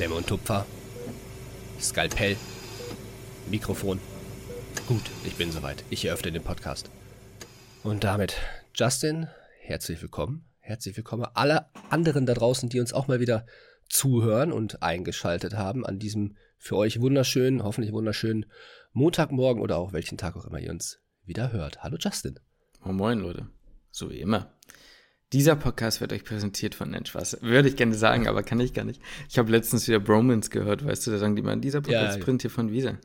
Klemme und Tupfer, Skalpell, Mikrofon. Gut, ich bin soweit. Ich eröffne den Podcast. Und damit, Justin, herzlich willkommen. Herzlich willkommen alle anderen da draußen, die uns auch mal wieder zuhören und eingeschaltet haben an diesem für euch wunderschönen, hoffentlich wunderschönen Montagmorgen oder auch welchen Tag auch immer ihr uns wieder hört. Hallo Justin. Moin, moin Leute. So wie immer. Dieser Podcast wird euch präsentiert von Nenschwas. Würde ich gerne sagen, aber kann ich gar nicht. Ich habe letztens wieder Bromans gehört, weißt du, da sagen die mal, dieser Podcast ja, präsentiert von Visa.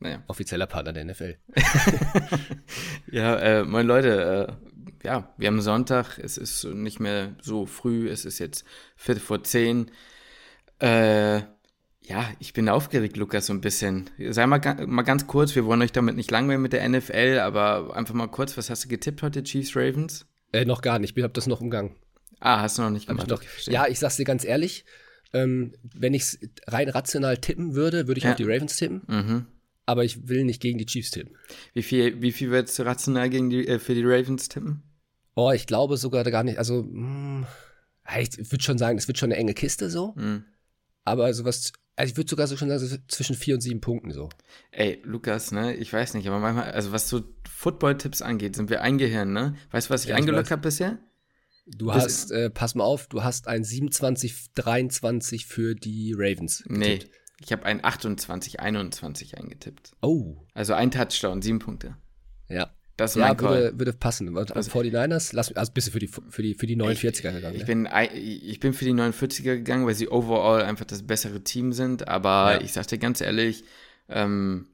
Naja. Offizieller Partner der NFL. ja, äh, moin Leute, äh, ja, wir haben Sonntag, es ist nicht mehr so früh, es ist jetzt Viertel vor zehn. Äh, ja, ich bin aufgeregt, Lukas, so ein bisschen. Sei mal, mal ganz kurz, wir wollen euch damit nicht langweilen mit der NFL, aber einfach mal kurz, was hast du getippt heute, Chiefs Ravens? Äh, noch gar nicht. Ich habe das noch umgangen. Ah, hast du noch nicht gemacht? Noch, ja, ich sag's dir ganz ehrlich. Ähm, wenn ich es rein rational tippen würde, würde ich ja. auf die Ravens tippen. Mhm. Aber ich will nicht gegen die Chiefs tippen. Wie viel, wie viel würdest du rational gegen die, äh, für die Ravens tippen? Oh, ich glaube sogar gar nicht. Also, mh, hm, ich würde schon sagen, es wird schon eine enge Kiste so. Mhm. Aber sowas also ich würde sogar so schon sagen, zwischen vier und sieben Punkten so. Ey, Lukas, ne, ich weiß nicht, aber manchmal, also was so Football-Tipps angeht, sind wir eingehirnt, ne? Weißt du, was ich ja, eingeloggt habe bisher? Du Bis hast, äh, pass mal auf, du hast ein 27, 23 für die Ravens. Getippt. Nee, ich habe ein 28, 21 eingetippt. Oh. Also ein Touchdown, sieben Punkte. Ja. Das ja, würde, würde passen. Also, also 49ers, lass, also bist du für die, für die, für die 49er gegangen. Ich, ne? bin, ich bin für die 49er gegangen, weil sie overall einfach das bessere Team sind. Aber ja. ich sag dir ganz ehrlich, ähm,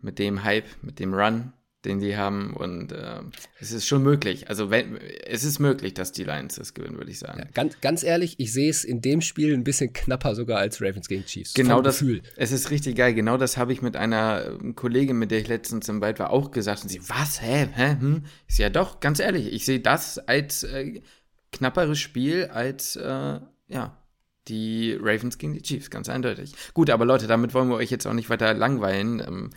mit dem Hype, mit dem Run, den die haben. Und äh, es ist schon möglich. Also wenn, es ist möglich, dass die Lions das gewinnen, würde ich sagen. Ja, ganz, ganz ehrlich, ich sehe es in dem Spiel ein bisschen knapper sogar als Ravens gegen Chiefs. Genau das. Gefühl. Es ist richtig geil. Genau das habe ich mit einer äh, Kollegin, mit der ich letztens im Wald war, auch gesagt. Und sie, was, hä, hä, hm? Ich ja doch, ganz ehrlich, ich sehe das als äh, knapperes Spiel als, äh, ja, die Ravens gegen die Chiefs, ganz eindeutig. Gut, aber Leute, damit wollen wir euch jetzt auch nicht weiter langweilen. Ähm,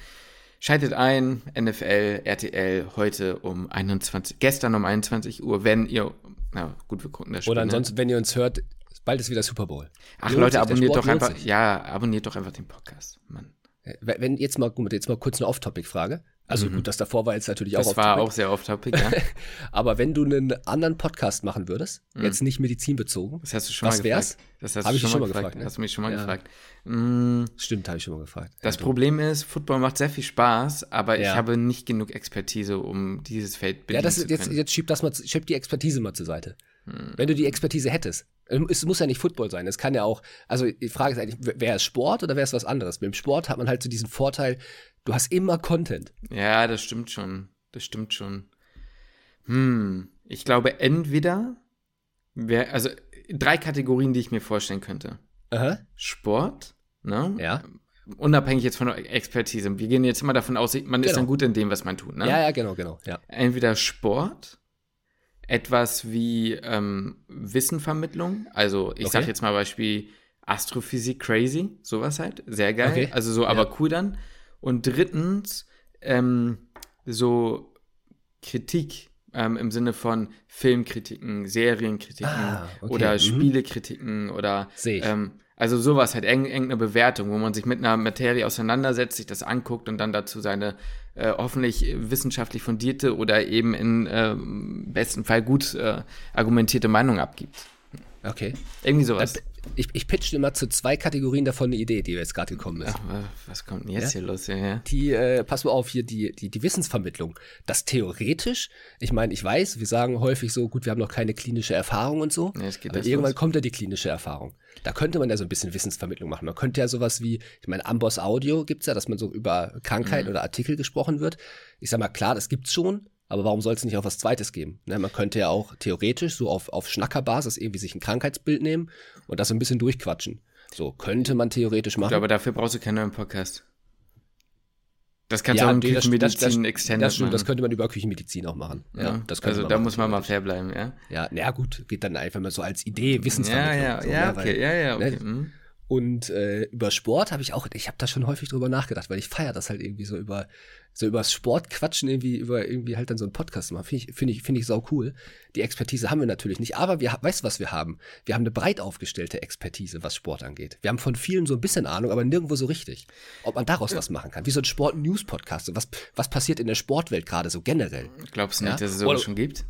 Schaltet ein, NFL, RTL, heute um 21, gestern um 21 Uhr, wenn ihr, na gut, wir gucken das Spiel. Oder ne? ansonsten, wenn ihr uns hört, bald ist wieder Super Bowl. Ach lohnt Leute, abonniert doch einfach, ja, abonniert doch einfach den Podcast, Mann. Äh, wenn jetzt mal, jetzt mal kurz eine Off-Topic-Frage. Also mhm. gut, das davor war jetzt natürlich das auch Das war auch sehr off-topic, ja. Aber wenn du einen anderen Podcast machen würdest, mhm. jetzt nicht medizinbezogen, das hast du schon was mal wär's? gefragt. Das hast hab du schon, schon mal gefragt. gefragt ne? Hast du mich schon mal ja. gefragt. Mhm. Stimmt, habe ich schon mal gefragt. Das ja, Problem ist, Football macht sehr viel Spaß, aber ja. ich habe nicht genug Expertise, um dieses Feld bedienen ja, das, zu können. Jetzt, jetzt schieb das mal, schieb die Expertise mal zur Seite. Hm. Wenn du die Expertise hättest, ähm, es muss ja nicht Football sein, es kann ja auch, also die Frage ist eigentlich, wäre es Sport oder wäre es was anderes? Beim Sport hat man halt so diesen Vorteil, du hast immer Content. Ja, das stimmt schon. Das stimmt schon. Hm, ich glaube, entweder wäre, also drei Kategorien, die ich mir vorstellen könnte. Aha. Sport, ne? Ja. Unabhängig jetzt von der Expertise. Wir gehen jetzt immer davon aus, man genau. ist dann gut in dem, was man tut, ne? Ja, ja, genau, genau. Ja. Entweder Sport etwas wie ähm, Wissenvermittlung. Also ich okay. sag jetzt mal Beispiel Astrophysik crazy, sowas halt. Sehr geil. Okay. Also so, aber ja. cool dann. Und drittens, ähm, so Kritik ähm, im Sinne von Filmkritiken, Serienkritiken ah, okay. oder mhm. Spielekritiken oder ähm, also sowas halt eng, eng eine Bewertung, wo man sich mit einer Materie auseinandersetzt, sich das anguckt und dann dazu seine äh, hoffentlich wissenschaftlich fundierte oder eben in äh, besten Fall gut äh, argumentierte Meinung abgibt. Okay. Irgendwie sowas. Dann, ich, ich pitch dir mal zu zwei Kategorien davon eine Idee, die jetzt gerade gekommen ist. Ach, was kommt denn jetzt ja? hier los? Ja, ja. Die, äh, pass mal auf, hier die, die, die Wissensvermittlung. Das theoretisch, ich meine, ich weiß, wir sagen häufig so, gut, wir haben noch keine klinische Erfahrung und so, ja, aber irgendwann los. kommt ja die klinische Erfahrung. Da könnte man ja so ein bisschen Wissensvermittlung machen. Man könnte ja sowas wie, ich meine, Amboss Audio gibt's ja, dass man so über Krankheiten mhm. oder Artikel gesprochen wird. Ich sag mal, klar, das gibt's schon, aber warum soll es nicht auch was Zweites geben? Ne, man könnte ja auch theoretisch so auf, auf Schnackerbasis irgendwie sich ein Krankheitsbild nehmen und das so ein bisschen durchquatschen. So könnte man theoretisch machen. Gut, aber dafür brauchst du keinen neuen Podcast. Das kannst ja, du auch in nee, Küchenmedizin extended das, stimmt, das könnte man über Küchenmedizin auch machen. Ja, ja das also da muss man mal fair bleiben, ja. Ja, na gut, geht dann einfach mal so als Idee, Wissensvermittlung. Ja, ja, so, ja, ne, okay, weil, ja, ja, okay. Ne? Und äh, über Sport habe ich auch, ich habe da schon häufig drüber nachgedacht, weil ich feiere das halt irgendwie so über so über Sport quatschen, irgendwie über irgendwie halt dann so einen Podcast machen. Finde ich, finde ich, finde ich sau cool. Die Expertise haben wir natürlich nicht, aber wir, weißt du, was wir haben? Wir haben eine breit aufgestellte Expertise, was Sport angeht. Wir haben von vielen so ein bisschen Ahnung, aber nirgendwo so richtig. Ob man daraus ja. was machen kann. Wie so ein Sport-News-Podcast. Was, was passiert in der Sportwelt gerade so generell? Glaubst du nicht, ja? dass es sowas schon gibt?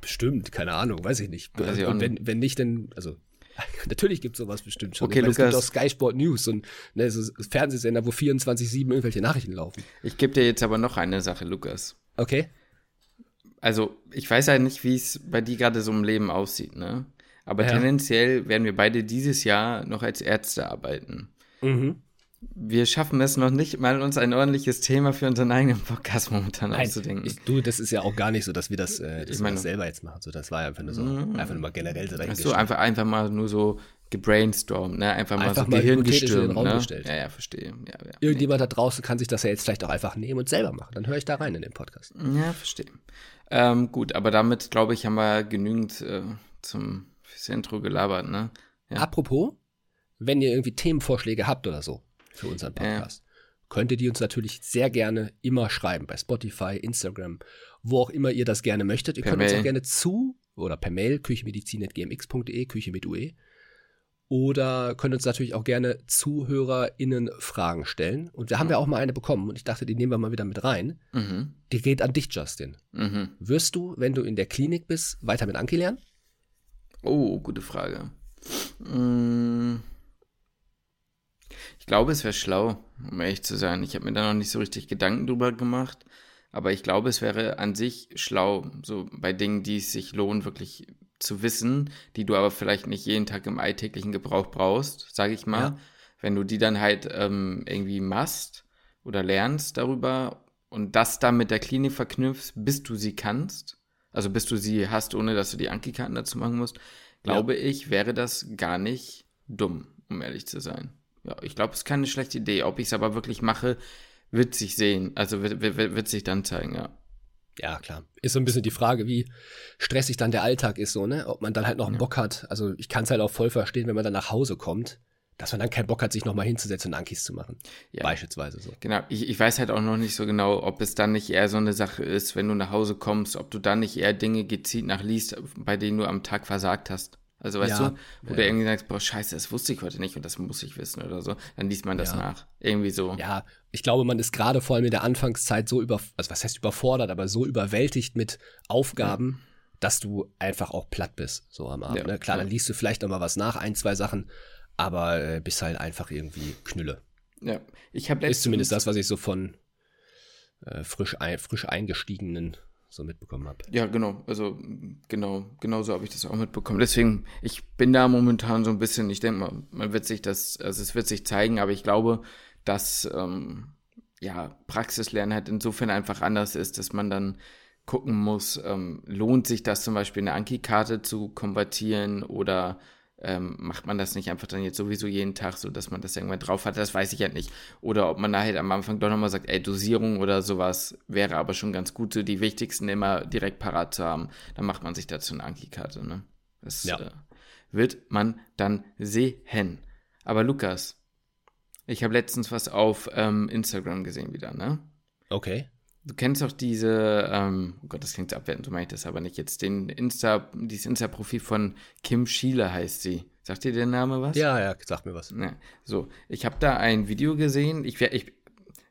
Bestimmt, keine Ahnung, weiß ich nicht. Weiß ich Und wenn, wenn nicht, dann, also Natürlich gibt es sowas bestimmt schon. Okay, meine, Lukas. Es gibt auch Sky Sport News und ne, so Fernsehsender, wo 24-7 irgendwelche Nachrichten laufen. Ich gebe dir jetzt aber noch eine Sache, Lukas. Okay. Also, ich weiß ja nicht, wie es bei dir gerade so im Leben aussieht, ne? Aber ja. tendenziell werden wir beide dieses Jahr noch als Ärzte arbeiten. Mhm wir schaffen es noch nicht mal, uns ein ordentliches Thema für unseren eigenen Podcast momentan Nein, auszudenken. Ich, du, das ist ja auch gar nicht so, dass wir das, äh, dass meine, wir das selber jetzt machen. So, das war einfach nur so, mm, einfach nur mal generell so dahin so, einfach, einfach mal nur so gebrainstormt, ne? Einfach mal einfach so Gehirn gestürmt, ne? Gestellt. Ja, ja, verstehe. Ja, ja, Irgendjemand nee. da draußen kann sich das ja jetzt vielleicht auch einfach nehmen und selber machen. Dann höre ich da rein in den Podcast. Ja, verstehe. Ähm, gut, aber damit, glaube ich, haben wir genügend äh, zum fürs Intro gelabert, ne? Ja. Apropos, wenn ihr irgendwie Themenvorschläge habt oder so, für unseren Podcast. Ja. Könnt ihr die uns natürlich sehr gerne immer schreiben, bei Spotify, Instagram, wo auch immer ihr das gerne möchtet. Ihr per könnt Mail. uns auch gerne zu oder per Mail küchemedizin.gmx.de, Küche mit UE. Oder könnt uns natürlich auch gerne ZuhörerInnen Fragen stellen. Und wir haben ja auch mal eine bekommen und ich dachte, die nehmen wir mal wieder mit rein. Mhm. Die geht an dich, Justin. Mhm. Wirst du, wenn du in der Klinik bist, weiter mit Anki lernen? Oh, gute Frage. Mmh. Ich glaube, es wäre schlau, um ehrlich zu sein. Ich habe mir da noch nicht so richtig Gedanken drüber gemacht. Aber ich glaube, es wäre an sich schlau, so bei Dingen, die es sich lohnen, wirklich zu wissen, die du aber vielleicht nicht jeden Tag im alltäglichen Gebrauch brauchst, sage ich mal. Ja. Wenn du die dann halt ähm, irgendwie machst oder lernst darüber und das dann mit der Klinik verknüpfst, bis du sie kannst, also bis du sie hast, ohne dass du die Anki-Karten dazu machen musst, glaube ja. ich, wäre das gar nicht dumm, um ehrlich zu sein. Ja, ich glaube, es ist keine schlechte Idee. Ob ich es aber wirklich mache, wird sich sehen. Also wird, wird, wird sich dann zeigen, ja. Ja, klar. Ist so ein bisschen die Frage, wie stressig dann der Alltag ist, so, ne? Ob man dann halt noch einen ja. Bock hat. Also ich kann es halt auch voll verstehen, wenn man dann nach Hause kommt, dass man dann keinen Bock hat, sich nochmal hinzusetzen und Ankis zu machen. Ja. Beispielsweise so. Genau. Ich, ich weiß halt auch noch nicht so genau, ob es dann nicht eher so eine Sache ist, wenn du nach Hause kommst, ob du dann nicht eher Dinge gezielt nachliest, bei denen du am Tag versagt hast. Also weißt ja, du, wo ja. du irgendwie sagst, boah, scheiße, das wusste ich heute nicht und das muss ich wissen oder so, dann liest man das ja. nach. Irgendwie so. Ja, ich glaube, man ist gerade vor allem in der Anfangszeit so über, also was heißt überfordert, aber so überwältigt mit Aufgaben, dass du einfach auch platt bist, so am Abend. Ne? Klar, dann liest du vielleicht noch mal was nach, ein, zwei Sachen, aber äh, bist halt einfach irgendwie Knülle. Ja, ich habe Ist zumindest das, was ich so von äh, frisch, ein, frisch eingestiegenen so mitbekommen habe. Ja, genau. Also genau, genau so habe ich das auch mitbekommen. Deswegen, ich bin da momentan so ein bisschen, ich denke mal, man wird sich das, also es wird sich zeigen, aber ich glaube, dass ähm, ja, Praxislernen halt insofern einfach anders ist, dass man dann gucken muss, ähm, lohnt sich das zum Beispiel eine Anki-Karte zu konvertieren oder ähm, macht man das nicht einfach dann jetzt sowieso jeden Tag, so dass man das irgendwann drauf hat, das weiß ich halt nicht. Oder ob man da halt am Anfang doch nochmal sagt, ey, Dosierung oder sowas wäre aber schon ganz gut, so die wichtigsten immer direkt parat zu haben. Dann macht man sich dazu eine Anki-Karte, ne? Das ja. äh, wird man dann sehen. Aber Lukas, ich habe letztens was auf ähm, Instagram gesehen wieder, ne? Okay. Du kennst doch diese, ähm, oh Gott, das klingt abwertend, so meine ich das aber nicht jetzt, den Insta, dieses Insta-Profil von Kim Schiele heißt sie. Sagt dir der Name was? Ja, ja, sag mir was. Ja, so, ich habe da ein Video gesehen, ich, ich,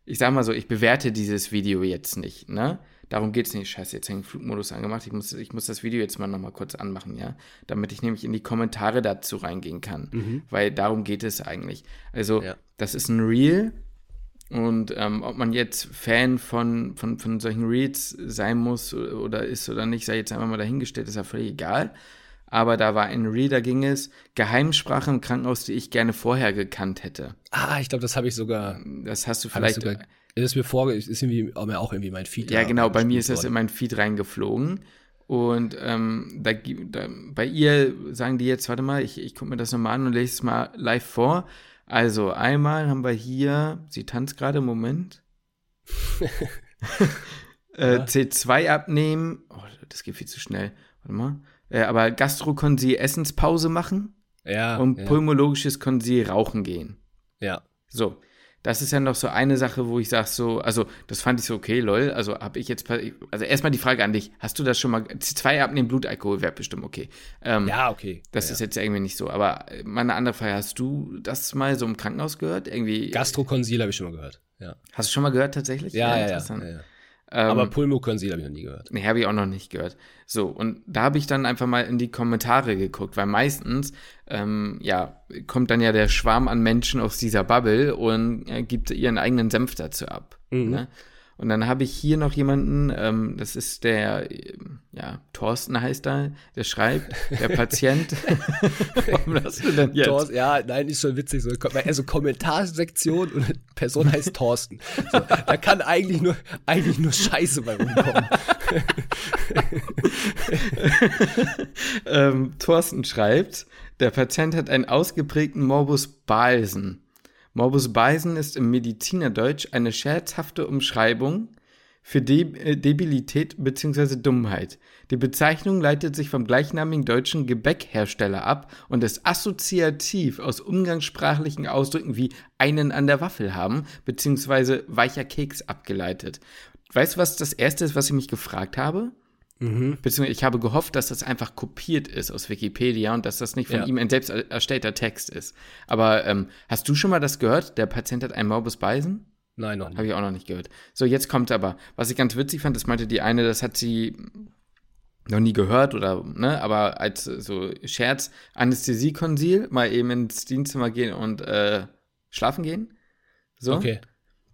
ich sag mal so, ich bewerte dieses Video jetzt nicht, ne? Darum geht's nicht. Scheiße, jetzt hängt Flugmodus angemacht. Ich muss, ich muss das Video jetzt mal nochmal kurz anmachen, ja? Damit ich nämlich in die Kommentare dazu reingehen kann. Mhm. Weil darum geht es eigentlich. Also, ja. das ist ein Reel, und ähm, ob man jetzt Fan von, von, von solchen Reads sein muss oder ist oder nicht, sei jetzt einfach mal dahingestellt, ist ja völlig egal. Aber da war ein Reel, da ging es Geheimsprache im Krankenhaus, die ich gerne vorher gekannt hätte. Ah, ich glaube, das habe ich sogar. Das hast du vielleicht. Sogar, ist mir vor, ist irgendwie auch irgendwie mein Feed. Ja, genau, bei mir ist das in mein Feed reingeflogen. Und ähm, da, da, bei ihr sagen die jetzt, warte mal, ich, ich gucke mir das nochmal an und lese es mal live vor. Also einmal haben wir hier, sie tanzt gerade im Moment. äh, ja. C2 abnehmen. Oh, das geht viel zu schnell. Warte mal. Äh, aber Gastro können sie Essenspause machen. Ja. Und ja. pulmologisches Konsil rauchen gehen. Ja. So das ist ja noch so eine Sache, wo ich sage so, also das fand ich so okay, lol, also habe ich jetzt, also erstmal die Frage an dich, hast du das schon mal, C2 abnehmen, Blutalkohol wäre bestimmt okay. Ähm, ja, okay. Das ja, ist jetzt irgendwie nicht so, aber meine andere Frage, hast du das mal so im Krankenhaus gehört? Irgendwie? Gastrokonsil habe ich schon mal gehört, ja. Hast du schon mal gehört tatsächlich? Ja, ja, ja. ja, ja. Ähm, Aber Pulmokonsil habe ich noch nie gehört. Nee, habe ich auch noch nicht gehört. So, und da habe ich dann einfach mal in die Kommentare geguckt, weil meistens, ähm, ja, kommt dann ja der Schwarm an Menschen aus dieser Bubble und äh, gibt ihren eigenen Senf dazu ab. Mhm. Ne? Und dann habe ich hier noch jemanden, ähm, das ist der, ja, Thorsten heißt er, der schreibt, der Patient. Warum hast du denn jetzt? Thorsten, ja, nein, ist schon witzig. So, also Kommentarsektion und Person heißt Thorsten. So, da kann eigentlich nur, eigentlich nur Scheiße bei rumkommen. ähm, Thorsten schreibt, der Patient hat einen ausgeprägten Morbus Balsen. Morbus Beisen ist im Medizinerdeutsch eine scherzhafte Umschreibung für De äh, Debilität bzw. Dummheit. Die Bezeichnung leitet sich vom gleichnamigen deutschen Gebäckhersteller ab und ist assoziativ aus umgangssprachlichen Ausdrücken wie einen an der Waffel haben bzw. weicher Keks abgeleitet. Weißt du, was das erste ist, was ich mich gefragt habe? Mhm. Beziehungsweise ich habe gehofft, dass das einfach kopiert ist aus Wikipedia und dass das nicht von ja. ihm ein selbst erstellter Text ist. Aber ähm, hast du schon mal das gehört? Der Patient hat einen Morbus Beisen? Nein, noch nicht. Habe ich auch noch nicht gehört. So, jetzt kommt aber, was ich ganz witzig fand, das meinte die eine, das hat sie noch nie gehört oder, ne, aber als so Scherz, Anästhesiekonsil, mal eben ins Dienstzimmer gehen und äh, schlafen gehen. So. Okay.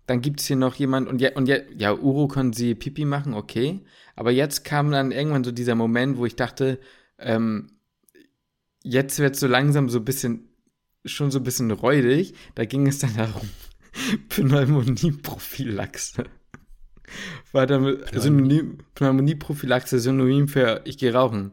Dann gibt es hier noch jemand, und ja, und ja, ja, Urokonsil Pipi machen, okay. Aber jetzt kam dann irgendwann so dieser Moment, wo ich dachte, ähm, jetzt wird es so langsam so ein bisschen, schon so ein bisschen räudig. Da ging es dann darum, Pneumonieprophylaxe. War dann Synonym, Pneumonieprophylaxe synonym für ich gehe rauchen.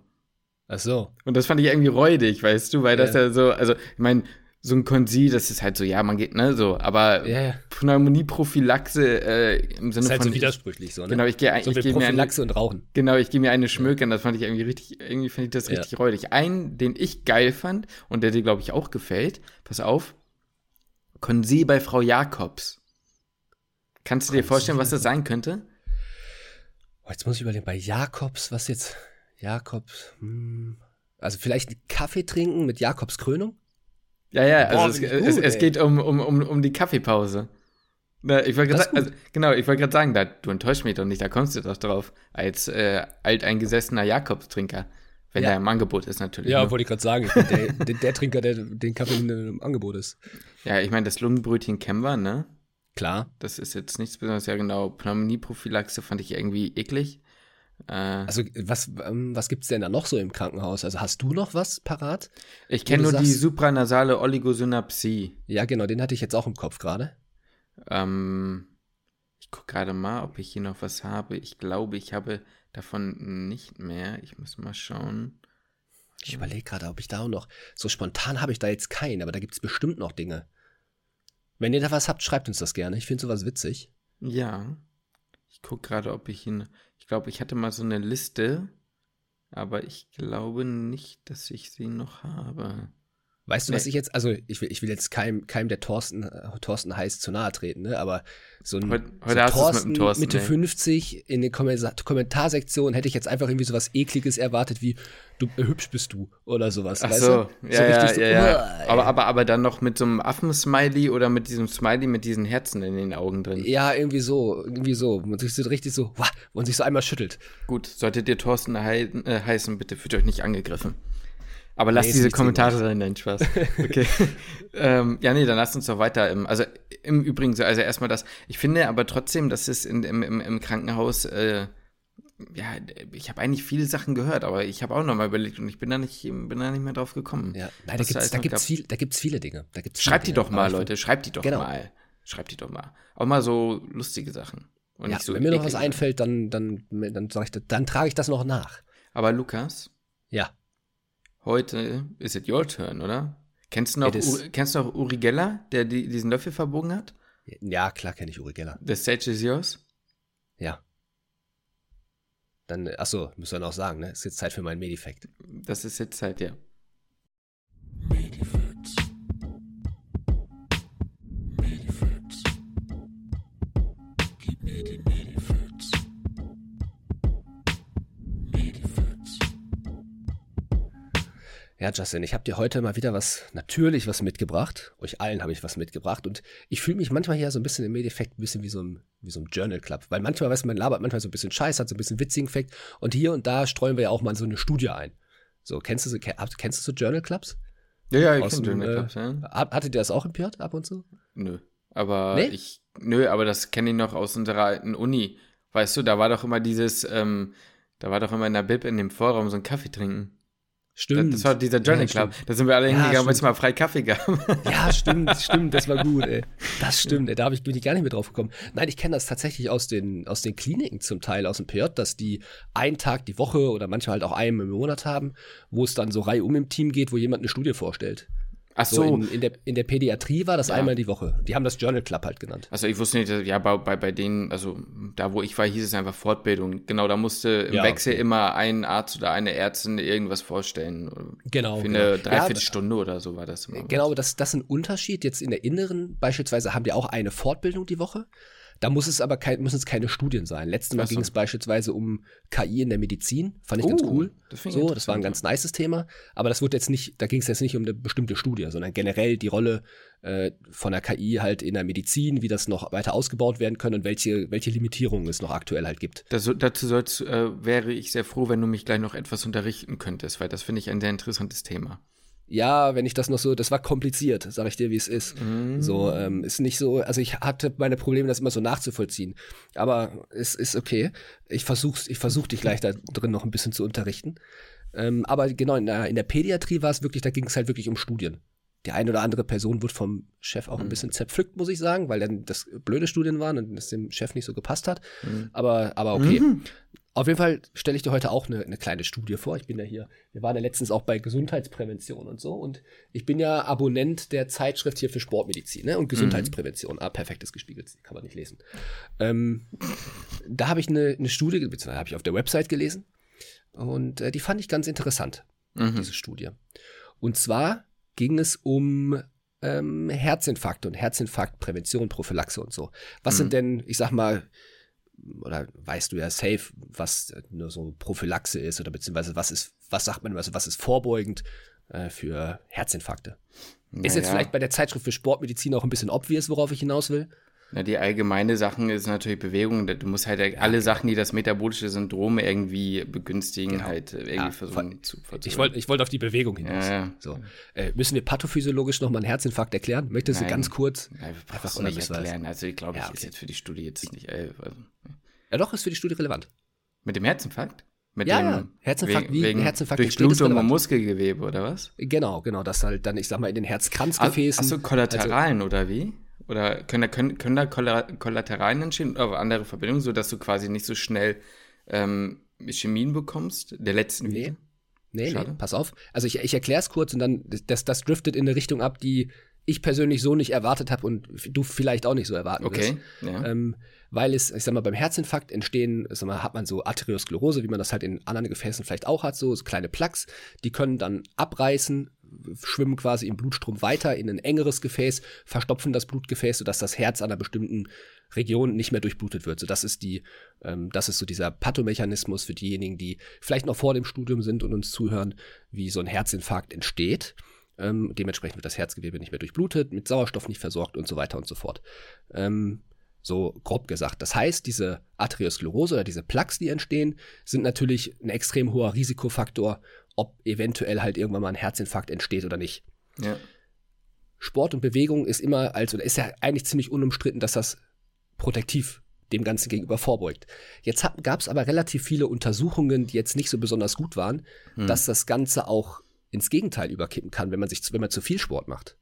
Ach so. Und das fand ich irgendwie räudig, weißt du, weil ja. das ja so, also ich meine, so ein Konsil, das ist halt so, ja, man geht, ne, so, aber ja. Pneumonieprophylaxe äh, im Sinne ist halt von. so widersprüchlich, so, ne? Genau, ich gehe so ich geh mir eine, und Rauchen. Genau, ich gehe mir eine schmökern, das fand ich irgendwie richtig, irgendwie fand ich das richtig ja. räudig. Einen, den ich geil fand und der dir, glaube ich, auch gefällt, pass auf, Konsil bei Frau Jakobs. Kannst du Konsil dir vorstellen, was das sein könnte? Oh, jetzt muss ich überlegen, bei Jakobs, was jetzt? Jakobs, hm, also vielleicht einen Kaffee trinken mit Jakobs Krönung? Ja, ja, also Boah, es, gut, es, es, geht um, um, um, um die Kaffeepause. ich wollte gerade also, genau, ich wollte gerade sagen, da, du enttäuschst mich doch nicht, da kommst du doch drauf, als äh, alteingesessener Jakobstrinker. Wenn ja. der im Angebot ist, natürlich. Ja, ne? wollte ich gerade sagen. Ich der, der, der, Trinker, der den Kaffee im Angebot ist. Ja, ich meine, das Lungenbrötchen kennen wir, ne? Klar. Das ist jetzt nichts Besonderes. Ja, genau. Pneumonieprophylaxe fand ich irgendwie eklig. Äh, also was, ähm, was gibt es denn da noch so im Krankenhaus? Also hast du noch was parat? Ich kenne nur sagst, die supranasale Oligosynapsie. Ja, genau, den hatte ich jetzt auch im Kopf gerade. Ähm, ich gucke gerade mal, ob ich hier noch was habe. Ich glaube, ich habe davon nicht mehr. Ich muss mal schauen. Ich überlege gerade, ob ich da auch noch. So spontan habe ich da jetzt keinen, aber da gibt es bestimmt noch Dinge. Wenn ihr da was habt, schreibt uns das gerne. Ich finde sowas witzig. Ja. Ich gucke gerade, ob ich ihn. Ich glaube, ich hatte mal so eine Liste, aber ich glaube nicht, dass ich sie noch habe. Weißt du, nee. was ich jetzt, also ich will, ich will jetzt keinem, keinem der Thorsten, äh, Thorsten heiß zu nahe treten, ne? aber so ein, heute, heute so Thorsten, mit Thorsten, Mitte ey. 50 in den Kommentarsektionen hätte ich jetzt einfach irgendwie so was Ekliges erwartet wie, du äh, hübsch bist du oder sowas. Ach so, du? ja, so ja, so, ja, ja. Aber, aber, aber dann noch mit so einem Affen-Smiley oder mit diesem Smiley mit diesen Herzen in den Augen drin. Ja, irgendwie so, irgendwie so. Man sich so richtig so, wah, und sich so einmal schüttelt. Gut, solltet ihr Thorsten he äh, heißen, bitte fühlt euch nicht angegriffen. Aber lass nee, diese Kommentare rein, nein, Spaß. Okay. ähm, ja, nee, dann lasst uns doch weiter. Im, also im Übrigen, also erstmal das, ich finde aber trotzdem, dass es in, im, im, im Krankenhaus, äh, ja, ich habe eigentlich viele Sachen gehört, aber ich habe auch nochmal überlegt und ich bin da nicht, bin da nicht mehr drauf gekommen. Ja, nein, da gibt's, da gibt's viel, da gibt's viele Dinge. Da gibt's schreibt die Dinge. doch mal, Leute, schreibt die doch genau. mal. Schreibt die doch mal. Auch mal so lustige Sachen. Und ja, so wenn mir noch was einfällt, dann, dann, dann, sag ich, dann trage ich das noch nach. Aber Lukas? Ja. Heute ist it your turn, oder? Kennst du noch, kennst du noch Uri Geller, der die, diesen Löffel verbogen hat? Ja, klar kenne ich Uri Geller. The stage is yours? Ja. Dann, achso, müssen wir noch sagen, ne? Ist jetzt Zeit für meinen Medifekt. Das ist jetzt Zeit, ja. Ja, Justin, ich habe dir heute mal wieder was, natürlich was mitgebracht. Euch allen habe ich was mitgebracht. Und ich fühle mich manchmal hier so ein bisschen im Medieffekt ein bisschen wie so ein, wie so ein Journal Club. Weil manchmal, weißt du, man labert manchmal so ein bisschen Scheiß, hat so ein bisschen witzigen Effekt. Und hier und da streuen wir ja auch mal so eine Studie ein. So, kennst du so, kennst du so Journal Clubs? Ja, ja, ich kenne Journal Clubs, äh, ja. Hattet ihr das auch im Pirat ab und zu? Nö. Aber nee? ich, nö, aber das kenne ich noch aus unserer alten Uni. Weißt du, da war doch immer dieses, ähm, da war doch immer in der Bib in dem Vorraum so ein Kaffee trinken. Stimmt. Das war dieser Journey ja, Club. Da sind wir alle hingegangen, weil es mal frei Kaffee gab. Ja, stimmt, stimmt, das war gut, ey. Das stimmt, ey. Da ich, bin ich gar nicht mehr drauf gekommen. Nein, ich kenne das tatsächlich aus den, aus den Kliniken zum Teil, aus dem PJ, dass die einen Tag die Woche oder manchmal halt auch einen im Monat haben, wo es dann so reihum im Team geht, wo jemand eine Studie vorstellt. Ach so. so in, in, der, in der Pädiatrie war das ja. einmal die Woche. Die haben das Journal Club halt genannt. Also ich wusste nicht, ja, bei, bei, bei denen, also da wo ich war, hieß es einfach Fortbildung. Genau, da musste im ja, Wechsel okay. immer ein Arzt oder eine Ärztin irgendwas vorstellen. Genau. Für eine genau. Dreiviertelstunde ja, oder so war das immer. Genau, das, das ist ein Unterschied. Jetzt in der Inneren beispielsweise haben die auch eine Fortbildung die Woche. Da muss es aber kein, müssen es keine Studien sein. Letztes Mal ging es beispielsweise um KI in der Medizin. Fand ich uh, ganz cool. Das so, das war ein ganz nices Thema. Aber das wurde jetzt nicht, da ging es jetzt nicht um eine bestimmte Studie, sondern generell die Rolle äh, von der KI halt in der Medizin, wie das noch weiter ausgebaut werden kann und welche, welche Limitierungen es noch aktuell halt gibt. Das, dazu sollst, äh, wäre ich sehr froh, wenn du mich gleich noch etwas unterrichten könntest, weil das finde ich ein sehr interessantes Thema ja, wenn ich das noch so, das war kompliziert, sag ich dir, wie es ist. Mm. So, ähm, ist nicht so, also ich hatte meine Probleme, das immer so nachzuvollziehen. Aber es ist okay. Ich versuch's, ich versuch dich gleich da drin noch ein bisschen zu unterrichten. Ähm, aber genau, in der, in der Pädiatrie war es wirklich, da ging es halt wirklich um Studien. Die eine oder andere Person wurde vom Chef auch ein mhm. bisschen zerpflückt, muss ich sagen, weil dann das blöde Studien waren und es dem Chef nicht so gepasst hat. Mhm. Aber, aber okay. Mhm. Auf jeden Fall stelle ich dir heute auch eine, eine, kleine Studie vor. Ich bin ja hier, wir waren ja letztens auch bei Gesundheitsprävention und so. Und ich bin ja Abonnent der Zeitschrift hier für Sportmedizin ne? und Gesundheitsprävention. Mhm. Ah, perfektes gespiegelt, kann man nicht lesen. Ähm, da habe ich eine, eine Studie, beziehungsweise habe ich auf der Website gelesen. Und äh, die fand ich ganz interessant, mhm. diese Studie. Und zwar ging es um ähm, Herzinfarkte und Herzinfarktprävention, Prophylaxe und so. Was mhm. sind denn, ich sag mal, oder weißt du ja safe, was nur so Prophylaxe ist oder beziehungsweise was ist, was sagt man, also was ist vorbeugend äh, für Herzinfarkte? Naja. Ist jetzt vielleicht bei der Zeitschrift für Sportmedizin auch ein bisschen obvious, worauf ich hinaus will? Na, die allgemeine Sachen ist natürlich Bewegung. Du musst halt alle Sachen, die das metabolische Syndrom irgendwie begünstigen, genau. halt irgendwie ja, versuchen zu versuchen. Ich wollte ich wollt auf die Bewegung hinaus. Ja, ja. So. Äh, müssen wir pathophysiologisch nochmal einen Herzinfarkt erklären? Möchtest Nein. du ganz kurz? Nein, wir einfach nicht erklären. Also ich glaube, ich okay. ist jetzt für die Studie jetzt nicht. Äh, also, ja, doch, ist für die Studie relevant. Mit dem Herzinfarkt? Mit ja, dem, ja. Herzinfarkt, wie wegen Herzinfarkt Durchblutung und Muskelgewebe, oder was? Genau, genau, das halt dann, ich sag mal, in den Herzkranzgefäßen. Achso, Kollateralen, also, oder wie? Oder können, können, können da Kollateralen entstehen oder andere Verbindungen, sodass du quasi nicht so schnell ähm, Chemien bekommst, der letzten nee. Nee, Schade. nee, pass auf. Also ich, ich erkläre es kurz und dann, das, das driftet in eine Richtung ab, die ich persönlich so nicht erwartet habe und du vielleicht auch nicht so erwarten okay, wirst. Ja. Ähm, weil es, ich sag mal, beim Herzinfarkt entstehen, sag mal, hat man so Arteriosklerose, wie man das halt in anderen Gefäßen vielleicht auch hat, so, so kleine Plaques, die können dann abreißen, schwimmen quasi im Blutstrom weiter in ein engeres Gefäß, verstopfen das Blutgefäß, sodass das Herz an einer bestimmten Region nicht mehr durchblutet wird. So, das ist die, ähm, das ist so dieser Pathomechanismus für diejenigen, die vielleicht noch vor dem Studium sind und uns zuhören, wie so ein Herzinfarkt entsteht. Ähm, dementsprechend wird das Herzgewebe nicht mehr durchblutet, mit Sauerstoff nicht versorgt und so weiter und so fort. Ähm, so grob gesagt. Das heißt, diese Arteriosklerose oder diese Plaques, die entstehen, sind natürlich ein extrem hoher Risikofaktor, ob eventuell halt irgendwann mal ein Herzinfarkt entsteht oder nicht. Ja. Sport und Bewegung ist immer als, oder ist ja eigentlich ziemlich unumstritten, dass das protektiv dem Ganzen gegenüber vorbeugt. Jetzt gab es aber relativ viele Untersuchungen, die jetzt nicht so besonders gut waren, hm. dass das Ganze auch ins Gegenteil überkippen kann, wenn man sich, wenn man zu viel Sport macht.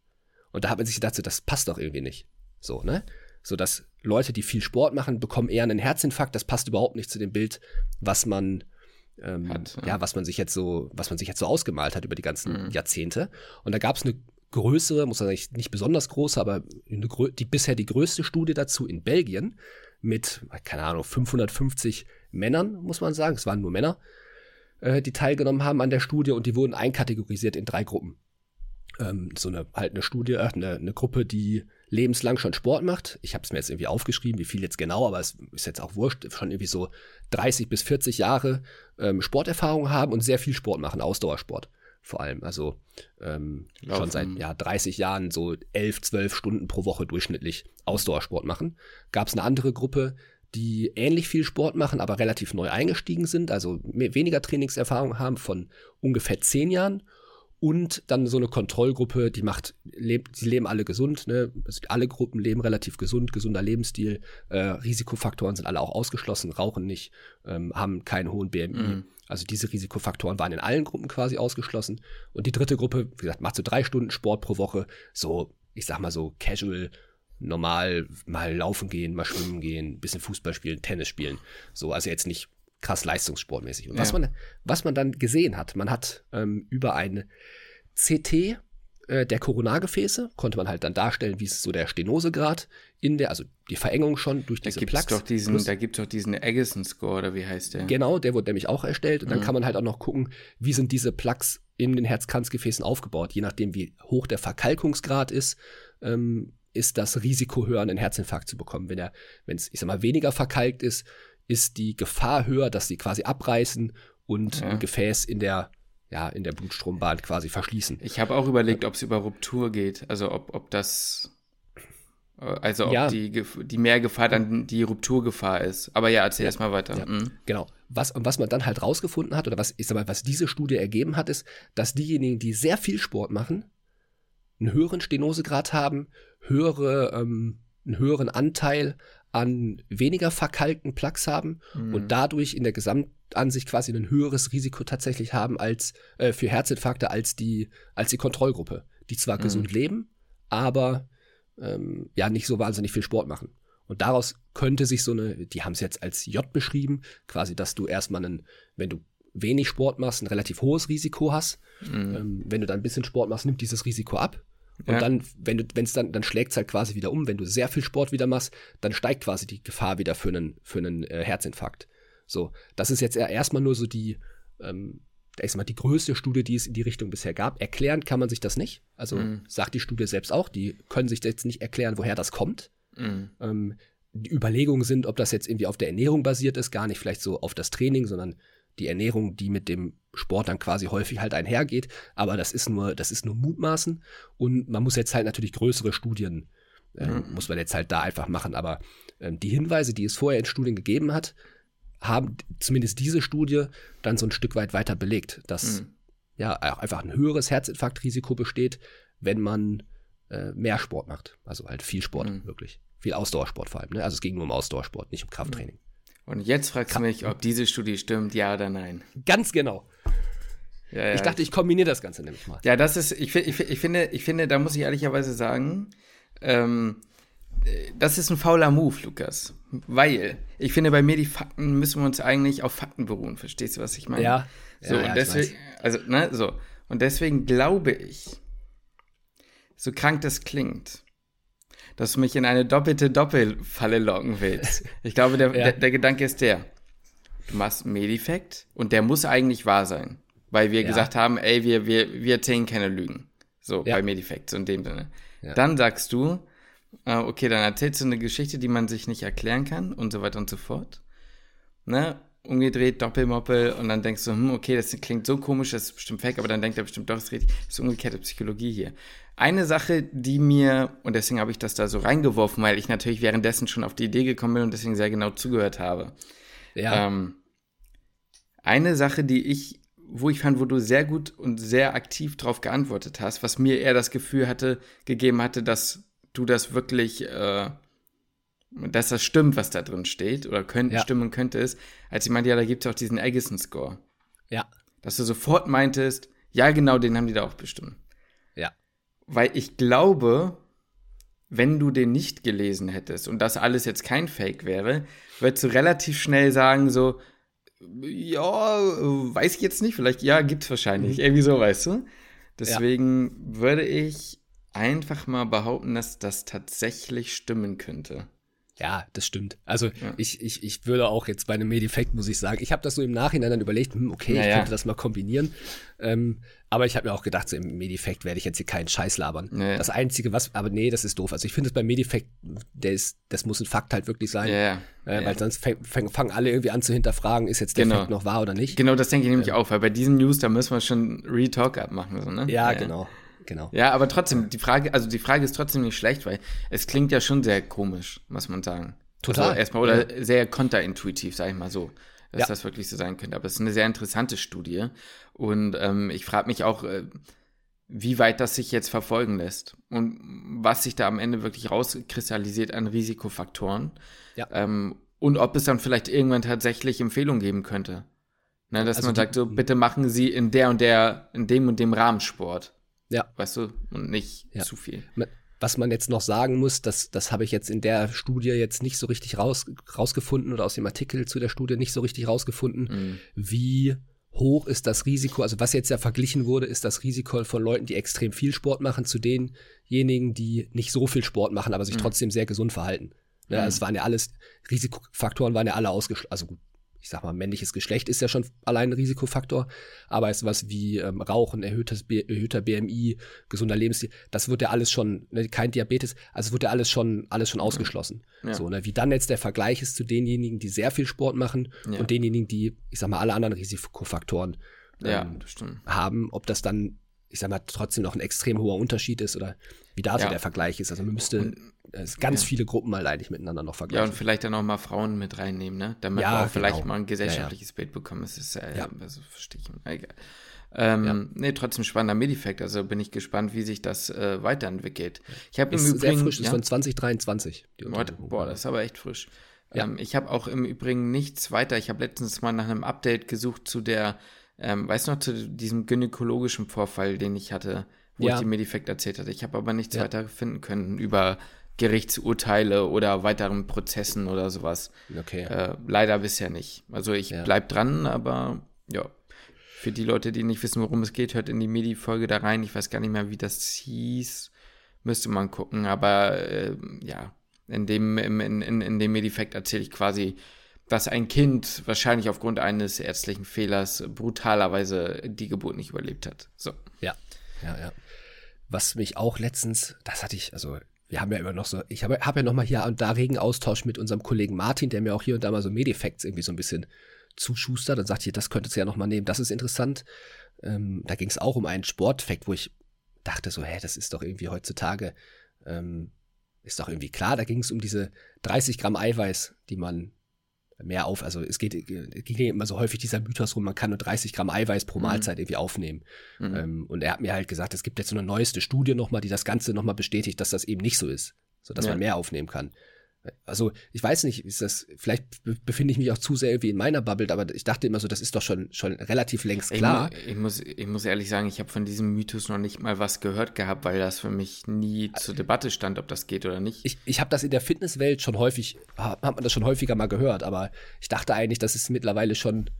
Und da hat man sich gedacht, so, das passt doch irgendwie nicht. So, ne? So dass Leute, die viel Sport machen, bekommen eher einen Herzinfarkt. Das passt überhaupt nicht zu dem Bild, was man ähm, hat, ja. ja. was man sich jetzt so, was man sich jetzt so ausgemalt hat über die ganzen mhm. Jahrzehnte. Und da gab es eine größere, muss man sagen, nicht besonders große, aber eine, die bisher die größte Studie dazu in Belgien mit, keine Ahnung, 550 Männern, muss man sagen. Es waren nur Männer, äh, die teilgenommen haben an der Studie und die wurden einkategorisiert in drei Gruppen. ähm, so eine halt eine Studie, äh, eine, eine Gruppe, die lebenslang schon Sport macht. Ich habe es mir jetzt irgendwie aufgeschrieben, wie viel jetzt genau, aber es ist jetzt auch wurscht, schon irgendwie so 30 bis 40 Jahre ähm, Sporterfahrung haben und sehr viel Sport machen, Ausdauersport vor allem. Also ähm, schon seit ja, 30 Jahren so 11, 12 Stunden pro Woche durchschnittlich Ausdauersport machen. Gab es eine andere Gruppe, die ähnlich viel Sport machen, aber relativ neu eingestiegen sind, also weniger Trainingserfahrung haben von ungefähr 10 Jahren und dann so eine Kontrollgruppe, die macht, lebt, sie leben alle gesund, ne? Also alle Gruppen leben relativ gesund, gesunder Lebensstil, äh, Risikofaktoren sind alle auch ausgeschlossen, rauchen nicht, ähm, haben keinen hohen BMI. Mhm. Also diese Risikofaktoren waren in allen Gruppen quasi ausgeschlossen. Und die dritte Gruppe, wie gesagt, macht so drei Stunden Sport pro Woche, so, ich sag mal so casual, normal mal laufen gehen, mal schwimmen gehen, bisschen Fußball spielen, Tennis spielen. So, also jetzt nicht krass leistungssportmäßig. Und ja. was, man, was man dann gesehen hat, man hat ähm, über ein CT äh, der Koronargefäße, konnte man halt dann darstellen, wie ist so der Stenosegrad in der, also die Verengung schon durch diese da gibt's Doch diesen, Plus, da gibt es doch diesen Eggleston-Score, oder wie heißt der? Genau, der wurde nämlich auch erstellt. Und dann mhm. kann man halt auch noch gucken, wie sind diese Plaques in den Herzkranzgefäßen aufgebaut. Je nachdem, wie hoch der Verkalkungsgrad ist, ähm, ist das Risiko höher, einen Herzinfarkt zu bekommen. Wenn er, wenn es, ich sag mal, weniger verkalkt ist, ist die Gefahr höher, dass sie quasi abreißen und ja. ein Gefäß in der ja, in der Blutstrombahn quasi verschließen. Ich habe auch überlegt, ob es über Ruptur geht, also ob, ob das äh, also ob ja. die, die Mehrgefahr dann die Rupturgefahr ist. Aber ja, erzähl ja. erst mal weiter. Ja. Mhm. Genau. Was, was man dann halt rausgefunden hat, oder was, ich sag mal, was diese Studie ergeben hat, ist, dass diejenigen, die sehr viel Sport machen, einen höheren Stenosegrad haben, höhere, ähm, einen höheren Anteil an weniger verkalkten Plaques haben mhm. und dadurch in der Gesamtansicht quasi ein höheres Risiko tatsächlich haben als äh, für Herzinfarkte als die, als die Kontrollgruppe, die zwar mhm. gesund leben, aber ähm, ja nicht so wahnsinnig viel Sport machen. Und daraus könnte sich so eine, die haben es jetzt als J beschrieben, quasi, dass du erstmal einen, wenn du wenig Sport machst, ein relativ hohes Risiko hast. Mhm. Ähm, wenn du dann ein bisschen Sport machst, nimmt dieses Risiko ab. Und ja. dann, wenn du, wenn es dann, dann schlägt es halt quasi wieder um. Wenn du sehr viel Sport wieder machst, dann steigt quasi die Gefahr wieder für einen, für einen äh, Herzinfarkt. So, das ist jetzt erstmal nur so die, ähm, erstmal die größte Studie, die es in die Richtung bisher gab. Erklären kann man sich das nicht. Also mhm. sagt die Studie selbst auch, die können sich jetzt nicht erklären, woher das kommt. Mhm. Ähm, die Überlegungen sind, ob das jetzt irgendwie auf der Ernährung basiert ist, gar nicht vielleicht so auf das Training, sondern die Ernährung, die mit dem Sport dann quasi häufig halt einhergeht. Aber das ist nur, das ist nur Mutmaßen. Und man muss jetzt halt natürlich größere Studien, äh, mhm. muss man jetzt halt da einfach machen. Aber äh, die Hinweise, die es vorher in Studien gegeben hat, haben zumindest diese Studie dann so ein Stück weit weiter belegt, dass mhm. ja auch einfach ein höheres Herzinfarktrisiko besteht, wenn man äh, mehr Sport macht. Also halt viel Sport, mhm. wirklich. Viel Ausdauersport vor allem. Ne? Also es ging nur um Ausdauersport, nicht um Krafttraining. Und jetzt fragst du mich, ob diese Studie stimmt, ja oder nein. Ganz genau. Ja, ja. Ich dachte, ich kombiniere das Ganze nämlich mal. Ja, das ist, ich, ich, ich, finde, ich finde, da muss ich ehrlicherweise sagen, ähm, das ist ein fauler Move, Lukas. Weil ich finde, bei mir die Fakten müssen wir uns eigentlich auf Fakten beruhen. Verstehst du, was ich meine? Ja. So, ja, und deswegen, also, ne, so. Und deswegen glaube ich, so krank das klingt, dass du mich in eine doppelte Doppelfalle locken willst. Ich glaube, der, ja. der, der, Gedanke ist der. Du machst Medifekt und der muss eigentlich wahr sein. Weil wir ja. gesagt haben, ey, wir, wir, wir erzählen keine Lügen. So, ja. bei Medifekt, so in dem Sinne. Dann sagst du, äh, okay, dann erzählst du eine Geschichte, die man sich nicht erklären kann und so weiter und so fort. Ne? Umgedreht, Doppelmoppel und dann denkst du, hm, okay, das klingt so komisch, das ist bestimmt fake, aber dann denkt er bestimmt doch, das ist richtig. Das ist umgekehrte Psychologie hier. Eine Sache, die mir, und deswegen habe ich das da so reingeworfen, weil ich natürlich währenddessen schon auf die Idee gekommen bin und deswegen sehr genau zugehört habe. Ja. Ähm, eine Sache, die ich, wo ich fand, wo du sehr gut und sehr aktiv drauf geantwortet hast, was mir eher das Gefühl hatte, gegeben hatte, dass du das wirklich äh, dass das stimmt, was da drin steht, oder könnte, ja. stimmen könnte es, als ich meinte, ja, da gibt es auch diesen Eggison-Score. Ja. Dass du sofort meintest, ja, genau, den haben die da auch bestimmt. Ja. Weil ich glaube, wenn du den nicht gelesen hättest und das alles jetzt kein Fake wäre, würdest du relativ schnell sagen, so, ja, weiß ich jetzt nicht, vielleicht, ja, gibt's wahrscheinlich, mhm. irgendwie so, weißt du? Deswegen ja. würde ich einfach mal behaupten, dass das tatsächlich stimmen könnte. Ja, das stimmt. Also ja. ich, ich, ich würde auch jetzt bei einem Medifekt, muss ich sagen, ich habe das so im Nachhinein dann überlegt, hm, okay, ja, ich könnte das mal kombinieren. Ähm, aber ich habe mir auch gedacht, so im Medifekt werde ich jetzt hier keinen Scheiß labern. Nee. Das Einzige, was, aber nee, das ist doof. Also ich finde es beim Medifekt, der ist, das muss ein Fakt halt wirklich sein. Ja, äh, weil sonst fangen alle irgendwie an zu hinterfragen, ist jetzt der genau. Fakt noch wahr oder nicht. Genau, das denke ich nämlich ähm, auch, weil bei diesen News, da müssen wir schon Retalk abmachen. So, ne? Ja, genau. Genau. Ja, aber trotzdem, die Frage, also die Frage ist trotzdem nicht schlecht, weil es klingt ja schon sehr komisch, muss man sagen. Total. Also erstmal, oder ja. sehr konterintuitiv, sag ich mal so dass ja. das wirklich so sein könnte. Aber es ist eine sehr interessante Studie. Und ähm, ich frage mich auch, äh, wie weit das sich jetzt verfolgen lässt und was sich da am Ende wirklich rauskristallisiert an Risikofaktoren. Ja. Ähm, und ob es dann vielleicht irgendwann tatsächlich Empfehlungen geben könnte. Ne, dass also man sagt, so, bitte machen Sie in der und der, in dem und dem Rahmen Sport. Ja. Weißt du? Und nicht ja. zu viel. Was man jetzt noch sagen muss, das, das habe ich jetzt in der Studie jetzt nicht so richtig raus, rausgefunden oder aus dem Artikel zu der Studie nicht so richtig rausgefunden, mhm. wie hoch ist das Risiko, also was jetzt ja verglichen wurde, ist das Risiko von Leuten, die extrem viel Sport machen, zu denjenigen, die nicht so viel Sport machen, aber sich mhm. trotzdem sehr gesund verhalten. Ja, mhm. Es waren ja alles, Risikofaktoren waren ja alle ausgeschlossen, also gut, ich sag mal, männliches Geschlecht ist ja schon allein ein Risikofaktor, aber es ist was wie ähm, Rauchen, erhöhtes B erhöhter BMI, gesunder Lebensstil, das wird ja alles schon, ne, kein Diabetes, also wird ja alles schon, alles schon ausgeschlossen. Ja. So, ne, wie dann jetzt der Vergleich ist zu denjenigen, die sehr viel Sport machen ja. und denjenigen, die, ich sag mal, alle anderen Risikofaktoren ähm, ja, haben, ob das dann, ich sag mal, trotzdem noch ein extrem hoher Unterschied ist oder wie da so der Vergleich ist. Also man müsste und, ganz ja. viele Gruppen mal eigentlich miteinander noch vergleichen. Ja, und vielleicht dann auch mal Frauen mit reinnehmen, ne? Damit ja, wir auch vielleicht genau. mal ein gesellschaftliches Bild bekommen. Das ist äh, ja, also verstehe ich. Egal. Ähm, ja. Nee, trotzdem spannender Medifekt. Also bin ich gespannt, wie sich das äh, weiterentwickelt. Ich habe im Übrigen. Sehr frisch, ja? ist von 2023. Boah, das ist aber echt frisch. Ja. Ähm, ich habe auch im Übrigen nichts weiter. Ich habe letztens mal nach einem Update gesucht zu der, ähm, weißt du noch, zu diesem gynäkologischen Vorfall, den ich hatte, wo ja. ich die Medifekt erzählt hatte. Ich habe aber nichts weiter finden können über Gerichtsurteile oder weiteren Prozessen oder sowas. Okay. Äh, leider bisher nicht. Also ich ja. bleib dran, aber ja. Für die Leute, die nicht wissen, worum es geht, hört in die Medi-Folge da rein. Ich weiß gar nicht mehr, wie das hieß. Müsste man gucken. Aber äh, ja, in dem, in, in, in dem Medifekt erzähle ich quasi, dass ein Kind wahrscheinlich aufgrund eines ärztlichen Fehlers brutalerweise die Geburt nicht überlebt hat. So. Ja, ja, ja. Was mich auch letztens, das hatte ich, also wir haben ja immer noch so, ich habe hab ja noch mal hier und da regen Austausch mit unserem Kollegen Martin, der mir auch hier und da mal so Medifacts irgendwie so ein bisschen zuschustert und sagt hier, das könntest du ja noch mal nehmen, das ist interessant. Ähm, da ging es auch um einen Sportfact, wo ich dachte so, hä, das ist doch irgendwie heutzutage, ähm, ist doch irgendwie klar, da ging es um diese 30 Gramm Eiweiß, die man mehr auf, also es geht, ging immer so häufig dieser Mythos rum, man kann nur 30 Gramm Eiweiß pro mhm. Mahlzeit mhm. irgendwie aufnehmen. Mhm. Ähm, und er hat mir halt gesagt, es gibt jetzt so eine neueste Studie nochmal, die das Ganze nochmal bestätigt, dass das eben nicht so ist, so dass ja. man mehr aufnehmen kann. Also ich weiß nicht, ist das, vielleicht befinde ich mich auch zu sehr wie in meiner Bubble, aber ich dachte immer so, das ist doch schon, schon relativ längst klar. Ich, ich muss, ich muss ehrlich sagen, ich habe von diesem Mythos noch nicht mal was gehört gehabt, weil das für mich nie zur Debatte stand, ob das geht oder nicht. Ich, ich habe das in der Fitnesswelt schon häufig, hat man das schon häufiger mal gehört, aber ich dachte eigentlich, das ist mittlerweile schon,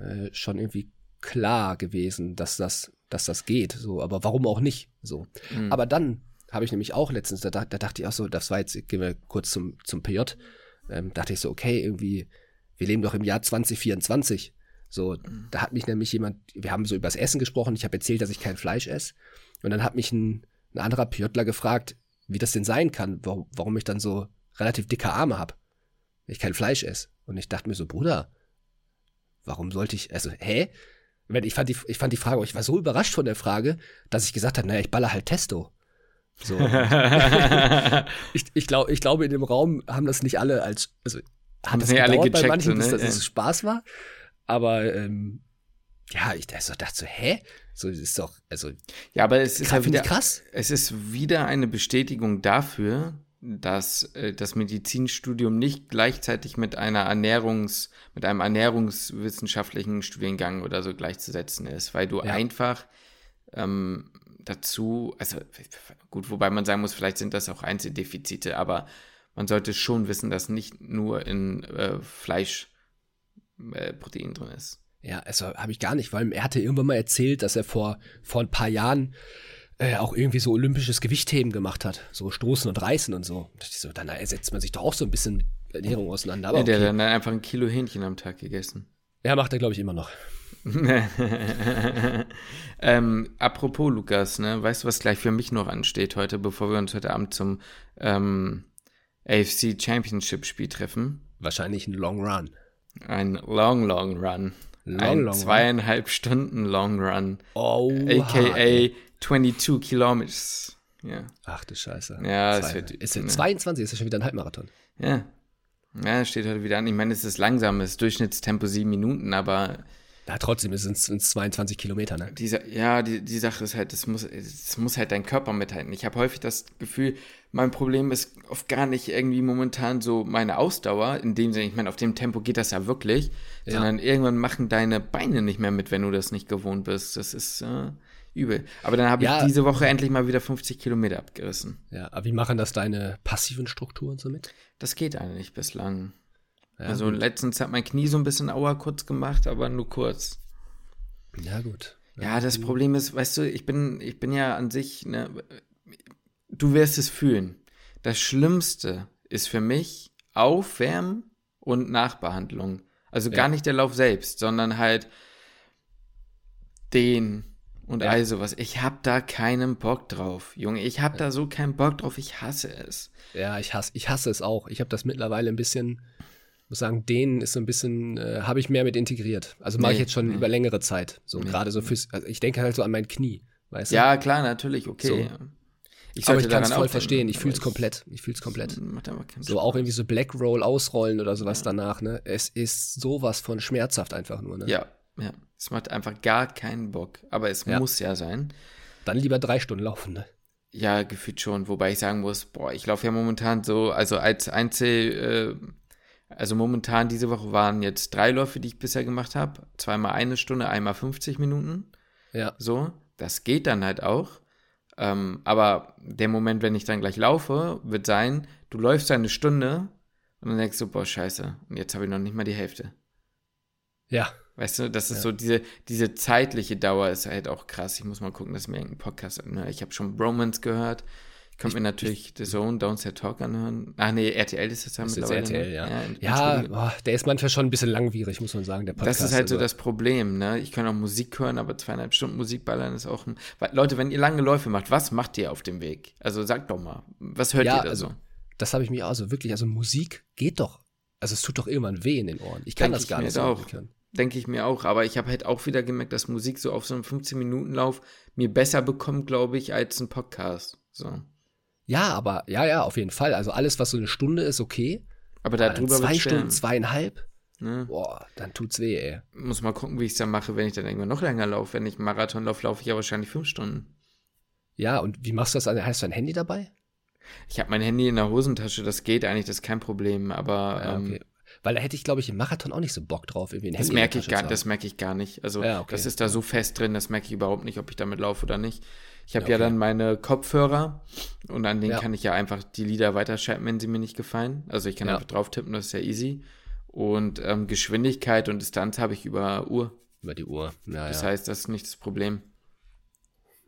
äh, schon irgendwie klar gewesen, dass das, dass das geht. So, aber warum auch nicht? So. Mhm. Aber dann habe ich nämlich auch letztens, da, da, dachte ich auch so, das war jetzt, gehen wir kurz zum, zum PJ, ähm, dachte ich so, okay, irgendwie, wir leben doch im Jahr 2024. So, mhm. da hat mich nämlich jemand, wir haben so über das Essen gesprochen, ich habe erzählt, dass ich kein Fleisch esse. Und dann hat mich ein, ein anderer PJler gefragt, wie das denn sein kann, warum, warum ich dann so relativ dicke Arme habe, wenn ich kein Fleisch esse. Und ich dachte mir so, Bruder, warum sollte ich, also, hä? Ich fand, die, ich fand die Frage, ich war so überrascht von der Frage, dass ich gesagt habe, naja, ich baller halt Testo. So. ich, ich, glaub, ich glaube, in dem Raum haben das nicht alle als, also haben das gedauert alle gecheckt, bei manchen, bis ne? dass es Spaß war. Aber ähm, ja, ich dachte so, hä? So das ist doch, also. Ja, aber es ist ja wieder krass. Es ist wieder eine Bestätigung dafür, dass äh, das Medizinstudium nicht gleichzeitig mit einer Ernährungs, mit einem ernährungswissenschaftlichen Studiengang oder so gleichzusetzen ist, weil du ja. einfach ähm, dazu, also gut, wobei man sagen muss, vielleicht sind das auch Einzeldefizite, aber man sollte schon wissen, dass nicht nur in äh, Fleisch äh, Protein drin ist. Ja, also habe ich gar nicht, weil er hatte irgendwann mal erzählt, dass er vor, vor ein paar Jahren äh, auch irgendwie so olympisches Gewichtheben gemacht hat. So Stoßen und Reißen und so. so dann setzt man sich doch auch so ein bisschen Ernährung auseinander. Aber ja, der okay. hat dann einfach ein Kilo Hähnchen am Tag gegessen. Ja, macht er, glaube ich, immer noch. ähm, apropos Lukas, ne, weißt du, was gleich für mich noch ansteht heute, bevor wir uns heute Abend zum ähm, AFC Championship Spiel treffen? Wahrscheinlich ein Long Run. Ein Long, Long Run. Long, ein long zweieinhalb run. Stunden Long Run. Oh. AKA 22 Kilometers. Ja. Ach du Scheiße. Ja, es wird. Ist ne. 22 ist ja schon wieder ein Halbmarathon. Ja. Ja, steht heute wieder an. Ich meine, es ist langsam, es ist Durchschnittstempo sieben Minuten, aber ja, trotzdem ist es 22 Kilometer, ne? Diese, ja, die, die Sache ist halt, das muss, das muss halt dein Körper mithalten. Ich habe häufig das Gefühl, mein Problem ist oft gar nicht irgendwie momentan so meine Ausdauer, in dem Sinne, ich meine, auf dem Tempo geht das ja wirklich, ja. sondern irgendwann machen deine Beine nicht mehr mit, wenn du das nicht gewohnt bist. Das ist äh, übel. Aber dann habe ja. ich diese Woche endlich mal wieder 50 Kilometer abgerissen. Ja, aber wie machen das deine passiven Strukturen so mit? Das geht eigentlich bislang. Ja, also gut. letztens hat mein Knie so ein bisschen Auer kurz gemacht, aber nur kurz. Ja, gut. Ja, das Problem ist, weißt du, ich bin, ich bin ja an sich, ne, du wirst es fühlen. Das Schlimmste ist für mich Aufwärmen und Nachbehandlung. Also ja. gar nicht der Lauf selbst, sondern halt den und ja. all sowas. Ich hab da keinen Bock drauf, Junge. Ich hab ja. da so keinen Bock drauf. Ich hasse es. Ja, ich hasse, ich hasse es auch. Ich habe das mittlerweile ein bisschen muss sagen, den ist so ein bisschen, äh, habe ich mehr mit integriert. Also mache nee, ich jetzt schon nee. über längere Zeit. So nee. gerade so fürs, also ich denke halt so an mein Knie, weißt du? Ja, klar, natürlich, okay. So. Ich aber ich kann es voll verstehen, ich fühle es komplett. Ich fühle es komplett. So auch irgendwie so Black Roll ausrollen oder sowas ja. danach, ne? Es ist sowas von schmerzhaft einfach nur, ne? Ja, ja. Es macht einfach gar keinen Bock. Aber es ja. muss ja sein. Dann lieber drei Stunden laufen, ne? Ja, gefühlt schon. Wobei ich sagen muss, boah, ich laufe ja momentan so, also als Einzel, äh, also momentan diese Woche waren jetzt drei Läufe, die ich bisher gemacht habe. Zweimal eine Stunde, einmal 50 Minuten. Ja. So, das geht dann halt auch. Ähm, aber der Moment, wenn ich dann gleich laufe, wird sein, du läufst eine Stunde und dann denkst du, boah, scheiße, und jetzt habe ich noch nicht mal die Hälfte. Ja. Weißt du, das ist ja. so, diese, diese zeitliche Dauer ist halt auch krass. Ich muss mal gucken, dass mir irgendein Podcast, ne? ich habe schon Bromance gehört, ich könnte mir natürlich The Zone, Downset Talk anhören. Ach nee, RTL ist das ja das mittlerweile. Ist RTL, ne? ja. Ja, ja boah, der ist manchmal schon ein bisschen langwierig, muss man sagen, der Podcast. Das ist halt also. so das Problem, ne? Ich kann auch Musik hören, aber zweieinhalb Stunden Musik ballern ist auch ein. Leute, wenn ihr lange Läufe macht, was macht ihr auf dem Weg? Also sagt doch mal, was hört ja, ihr da also, so? Das habe ich mir also wirklich, also Musik geht doch. Also es tut doch irgendwann weh in den Ohren. Ich kann Denk das gar nicht so auch. Denke ich mir auch, aber ich habe halt auch wieder gemerkt, dass Musik so auf so einem 15-Minuten-Lauf mir besser bekommt, glaube ich, als ein Podcast. So. Ja, aber ja, ja, auf jeden Fall. Also alles, was so eine Stunde ist, okay. Aber da drüber zwei Stunden, zweieinhalb. Ne? Boah, dann tut's weh, ey. Muss mal gucken, wie ich es dann mache, wenn ich dann irgendwann noch länger laufe. Wenn ich einen Marathon laufe, laufe ich ja wahrscheinlich fünf Stunden. Ja, und wie machst du das? Hast du ein Handy dabei? Ich habe mein Handy in der Hosentasche, das geht eigentlich, das ist kein Problem, aber. Ja, okay. ähm, weil da hätte ich, glaube ich, im Marathon auch nicht so Bock drauf, irgendwie ein das Handy merke ich gar, Das merke ich gar nicht. Also, ja, okay. das ist da so fest drin, das merke ich überhaupt nicht, ob ich damit laufe oder nicht. Ich habe ja, okay. ja, dann meine Kopfhörer und an denen ja. kann ich ja einfach die Lieder weiterschalten, wenn sie mir nicht gefallen. Also ich kann ja. einfach drauf tippen, das ist ja easy. Und ähm, Geschwindigkeit und Distanz habe ich über Uhr. Über die Uhr, ja. Das heißt, das ist nicht das Problem.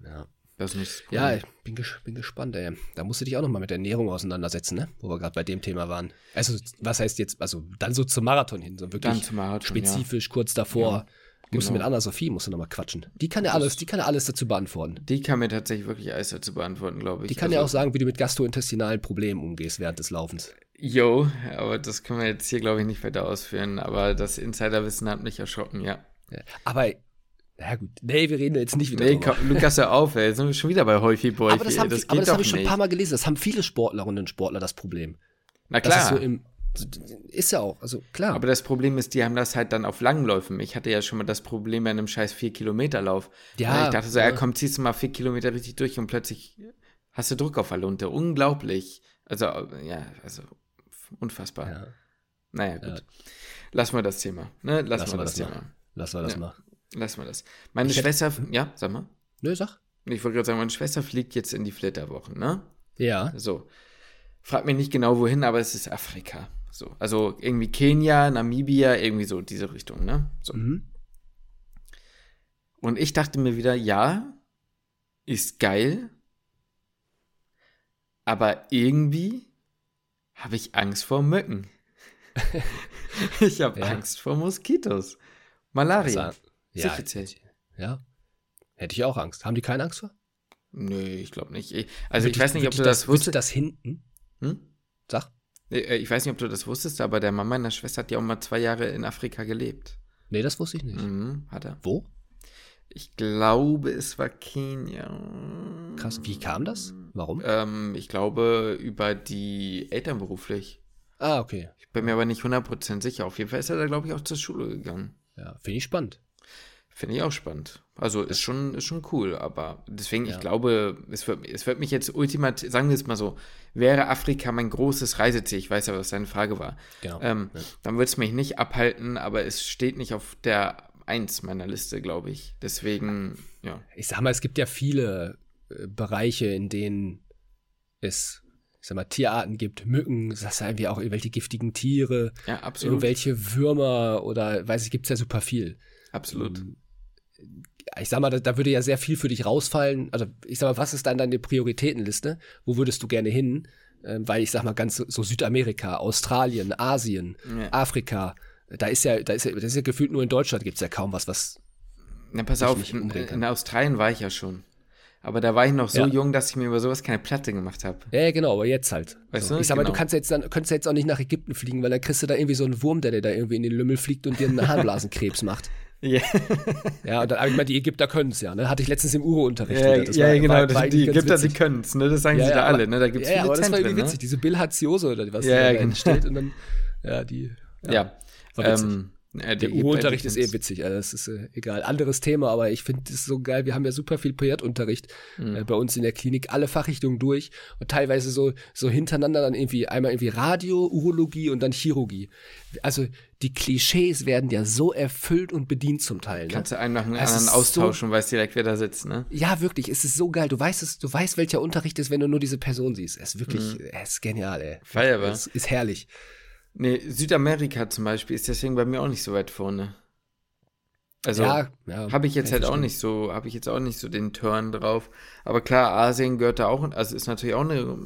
Ja. Das ist nicht das Problem. Ja, ich bin, ges bin gespannt, ey. Da musst du dich auch nochmal mit Ernährung auseinandersetzen, ne? Wo wir gerade bei dem Thema waren. Also, was heißt jetzt, also dann so zum Marathon hin, so wirklich Marathon, spezifisch kurz davor. Genau. Musst du mit Anna-Sophie musst du nochmal quatschen. Die kann ja alles, die kann ja alles dazu beantworten. Die kann mir tatsächlich wirklich alles dazu beantworten, glaube ich. Die kann also, ja auch sagen, wie du mit gastrointestinalen Problemen umgehst während des Laufens. Jo, aber das können wir jetzt hier, glaube ich, nicht weiter ausführen. Aber das Insiderwissen hat mich erschrocken, ja. ja aber na gut, nee, wir reden jetzt nicht wieder nee, drüber. Lukas, hör auf, ey. Jetzt sind wir schon wieder bei Häufig Boy. Aber das, haben, das, das habe ich schon ein paar Mal gelesen. Das haben viele Sportlerinnen und Sportler das Problem. Na klar. Das ist so im, ist ja auch, also klar. Aber das Problem ist, die haben das halt dann auf Langläufen. Ich hatte ja schon mal das Problem bei einem scheiß 4-Kilometer-Lauf. Ja. Ich dachte so, ja, komm, ziehst du mal 4 Kilometer richtig durch und plötzlich hast du Druck auf der Lunte. Unglaublich. Also, ja, also unfassbar. Ja. Naja, gut. Ja. Lassen wir das Thema. Ne? Lassen, Lassen wir das, das Thema. Mal. Lassen wir das ja. mal. Lassen wir das. Meine ich Schwester, hätte, ja, sag mal. Nö, sag. Ich wollte gerade sagen, meine Schwester fliegt jetzt in die Flitterwochen, ne? Ja. So. Frag mich nicht genau wohin, aber es ist Afrika. So, also irgendwie Kenia, Namibia, irgendwie so diese Richtung, ne? So. Mhm. Und ich dachte mir wieder, ja, ist geil, Aber irgendwie habe ich Angst vor Mücken. ich habe ja. Angst vor Moskitos. Malaria. Ja, ja, hätte ich auch Angst. Haben die keine Angst vor? Nee, ich glaube nicht. Also ich weiß nicht, ob du das, das wusstest. das hinten? Hm? Sag. Äh, ich weiß nicht, ob du das wusstest, aber der Mama meiner Schwester hat ja auch mal zwei Jahre in Afrika gelebt. Nee, das wusste ich nicht. Mhm, hat er. Wo? Ich glaube, es war Kenia. Krass, wie kam das? Warum? Ähm, ich glaube, über die Eltern beruflich. Ah, okay. Ich bin mir aber nicht 100% sicher. Auf jeden Fall ist er da, glaube ich, auch zur Schule gegangen. Ja, finde ich spannend. Finde ich auch spannend. Also ist schon, ist schon cool, aber deswegen, ja. ich glaube, es wird, es wird mich jetzt ultimativ, sagen wir es mal so, wäre Afrika mein großes Reiseziel, ich weiß ja, was deine Frage war, genau. ähm, ja. dann würde es mich nicht abhalten, aber es steht nicht auf der Eins meiner Liste, glaube ich. Deswegen, ja. Ich sag mal, es gibt ja viele äh, Bereiche, in denen es ich sag mal, Tierarten gibt, Mücken, das heißt irgendwie auch irgendwelche giftigen Tiere, ja, absolut. irgendwelche Würmer oder weiß ich, gibt es ja super viel. Absolut. Ähm, ich sag mal, da, da, würde ja sehr viel für dich rausfallen. Also, ich sag mal, was ist dann deine Prioritätenliste? Wo würdest du gerne hin? Ähm, weil ich sag mal, ganz so Südamerika, Australien, Asien, ja. Afrika, da ist ja, da ist ja, das ist ja gefühlt nur in Deutschland gibt es ja kaum was, was. Na, pass auf, in, in, Australien war ich ja schon. Aber da war ich noch so ja. jung, dass ich mir über sowas keine Platte gemacht habe. Ja, genau, aber jetzt halt. Weißt so. du? Ich sag mal, du genau. kannst jetzt dann, könntest jetzt auch nicht nach Ägypten fliegen, weil dann kriegst du da irgendwie so einen Wurm, der dir da irgendwie in den Lümmel fliegt und dir einen Harnblasenkrebs macht. Ja. ja, und dann, ich meine, die Ägypter können es ja, ne? Hatte ich letztens im Uro-Unterricht. Ja, ja war, genau, war, war die Ägypter, die können es, ne? Das sagen ja, sie da aber, alle, ne? Da gibt's ja, viele aber das war irgendwie witzig, ne? diese Bilharziose oder was ja, da genau. entsteht und dann, ja, die. Ja. ja. Ähm, der, der Uro-Unterricht ist eh witzig, also das ist äh, egal. Anderes Thema, aber ich finde es so geil. Wir haben ja super viel Projektunterricht mhm. äh, bei uns in der Klinik, alle Fachrichtungen durch und teilweise so, so hintereinander dann irgendwie einmal irgendwie Radio, Urologie und dann Chirurgie. Also die Klischees werden ja so erfüllt und bedient zum Teil. Ne? Kannst du einen nach dem anderen austauschen so, und weißt direkt, wer da sitzt, ne? Ja, wirklich. Es ist so geil. Du weißt es, du weißt, welcher Unterricht ist, wenn du nur diese Person siehst. Es ist wirklich, mhm. es ist genial, ey. Feierbar. Es ist herrlich. Nee, Südamerika zum Beispiel ist deswegen bei mir auch nicht so weit vorne. Also ja, ja, habe ich jetzt halt auch nicht so, habe ich jetzt auch nicht so den Turn drauf. Aber klar, Asien gehört da auch, also ist natürlich auch eine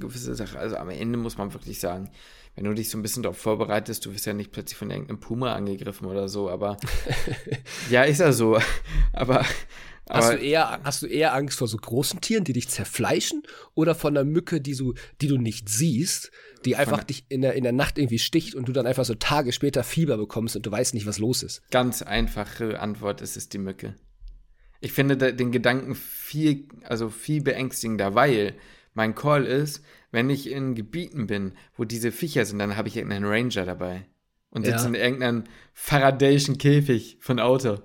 gewisse Sache. Also am Ende muss man wirklich sagen, wenn du dich so ein bisschen darauf vorbereitest, du wirst ja nicht plötzlich von irgendeinem Puma angegriffen oder so, aber ja, ist ja so. Aber Hast du, eher, hast du eher Angst vor so großen Tieren, die dich zerfleischen, oder von einer Mücke, die du, die du nicht siehst, die einfach dich in der, in der Nacht irgendwie sticht und du dann einfach so Tage später Fieber bekommst und du weißt nicht, was los ist? Ganz einfache Antwort, es ist die Mücke. Ich finde den Gedanken viel, also viel beängstigender, weil mein Call ist, wenn ich in Gebieten bin, wo diese Viecher sind, dann habe ich irgendeinen Ranger dabei und sitze ja. in irgendeinem Faradayischen Käfig von Auto.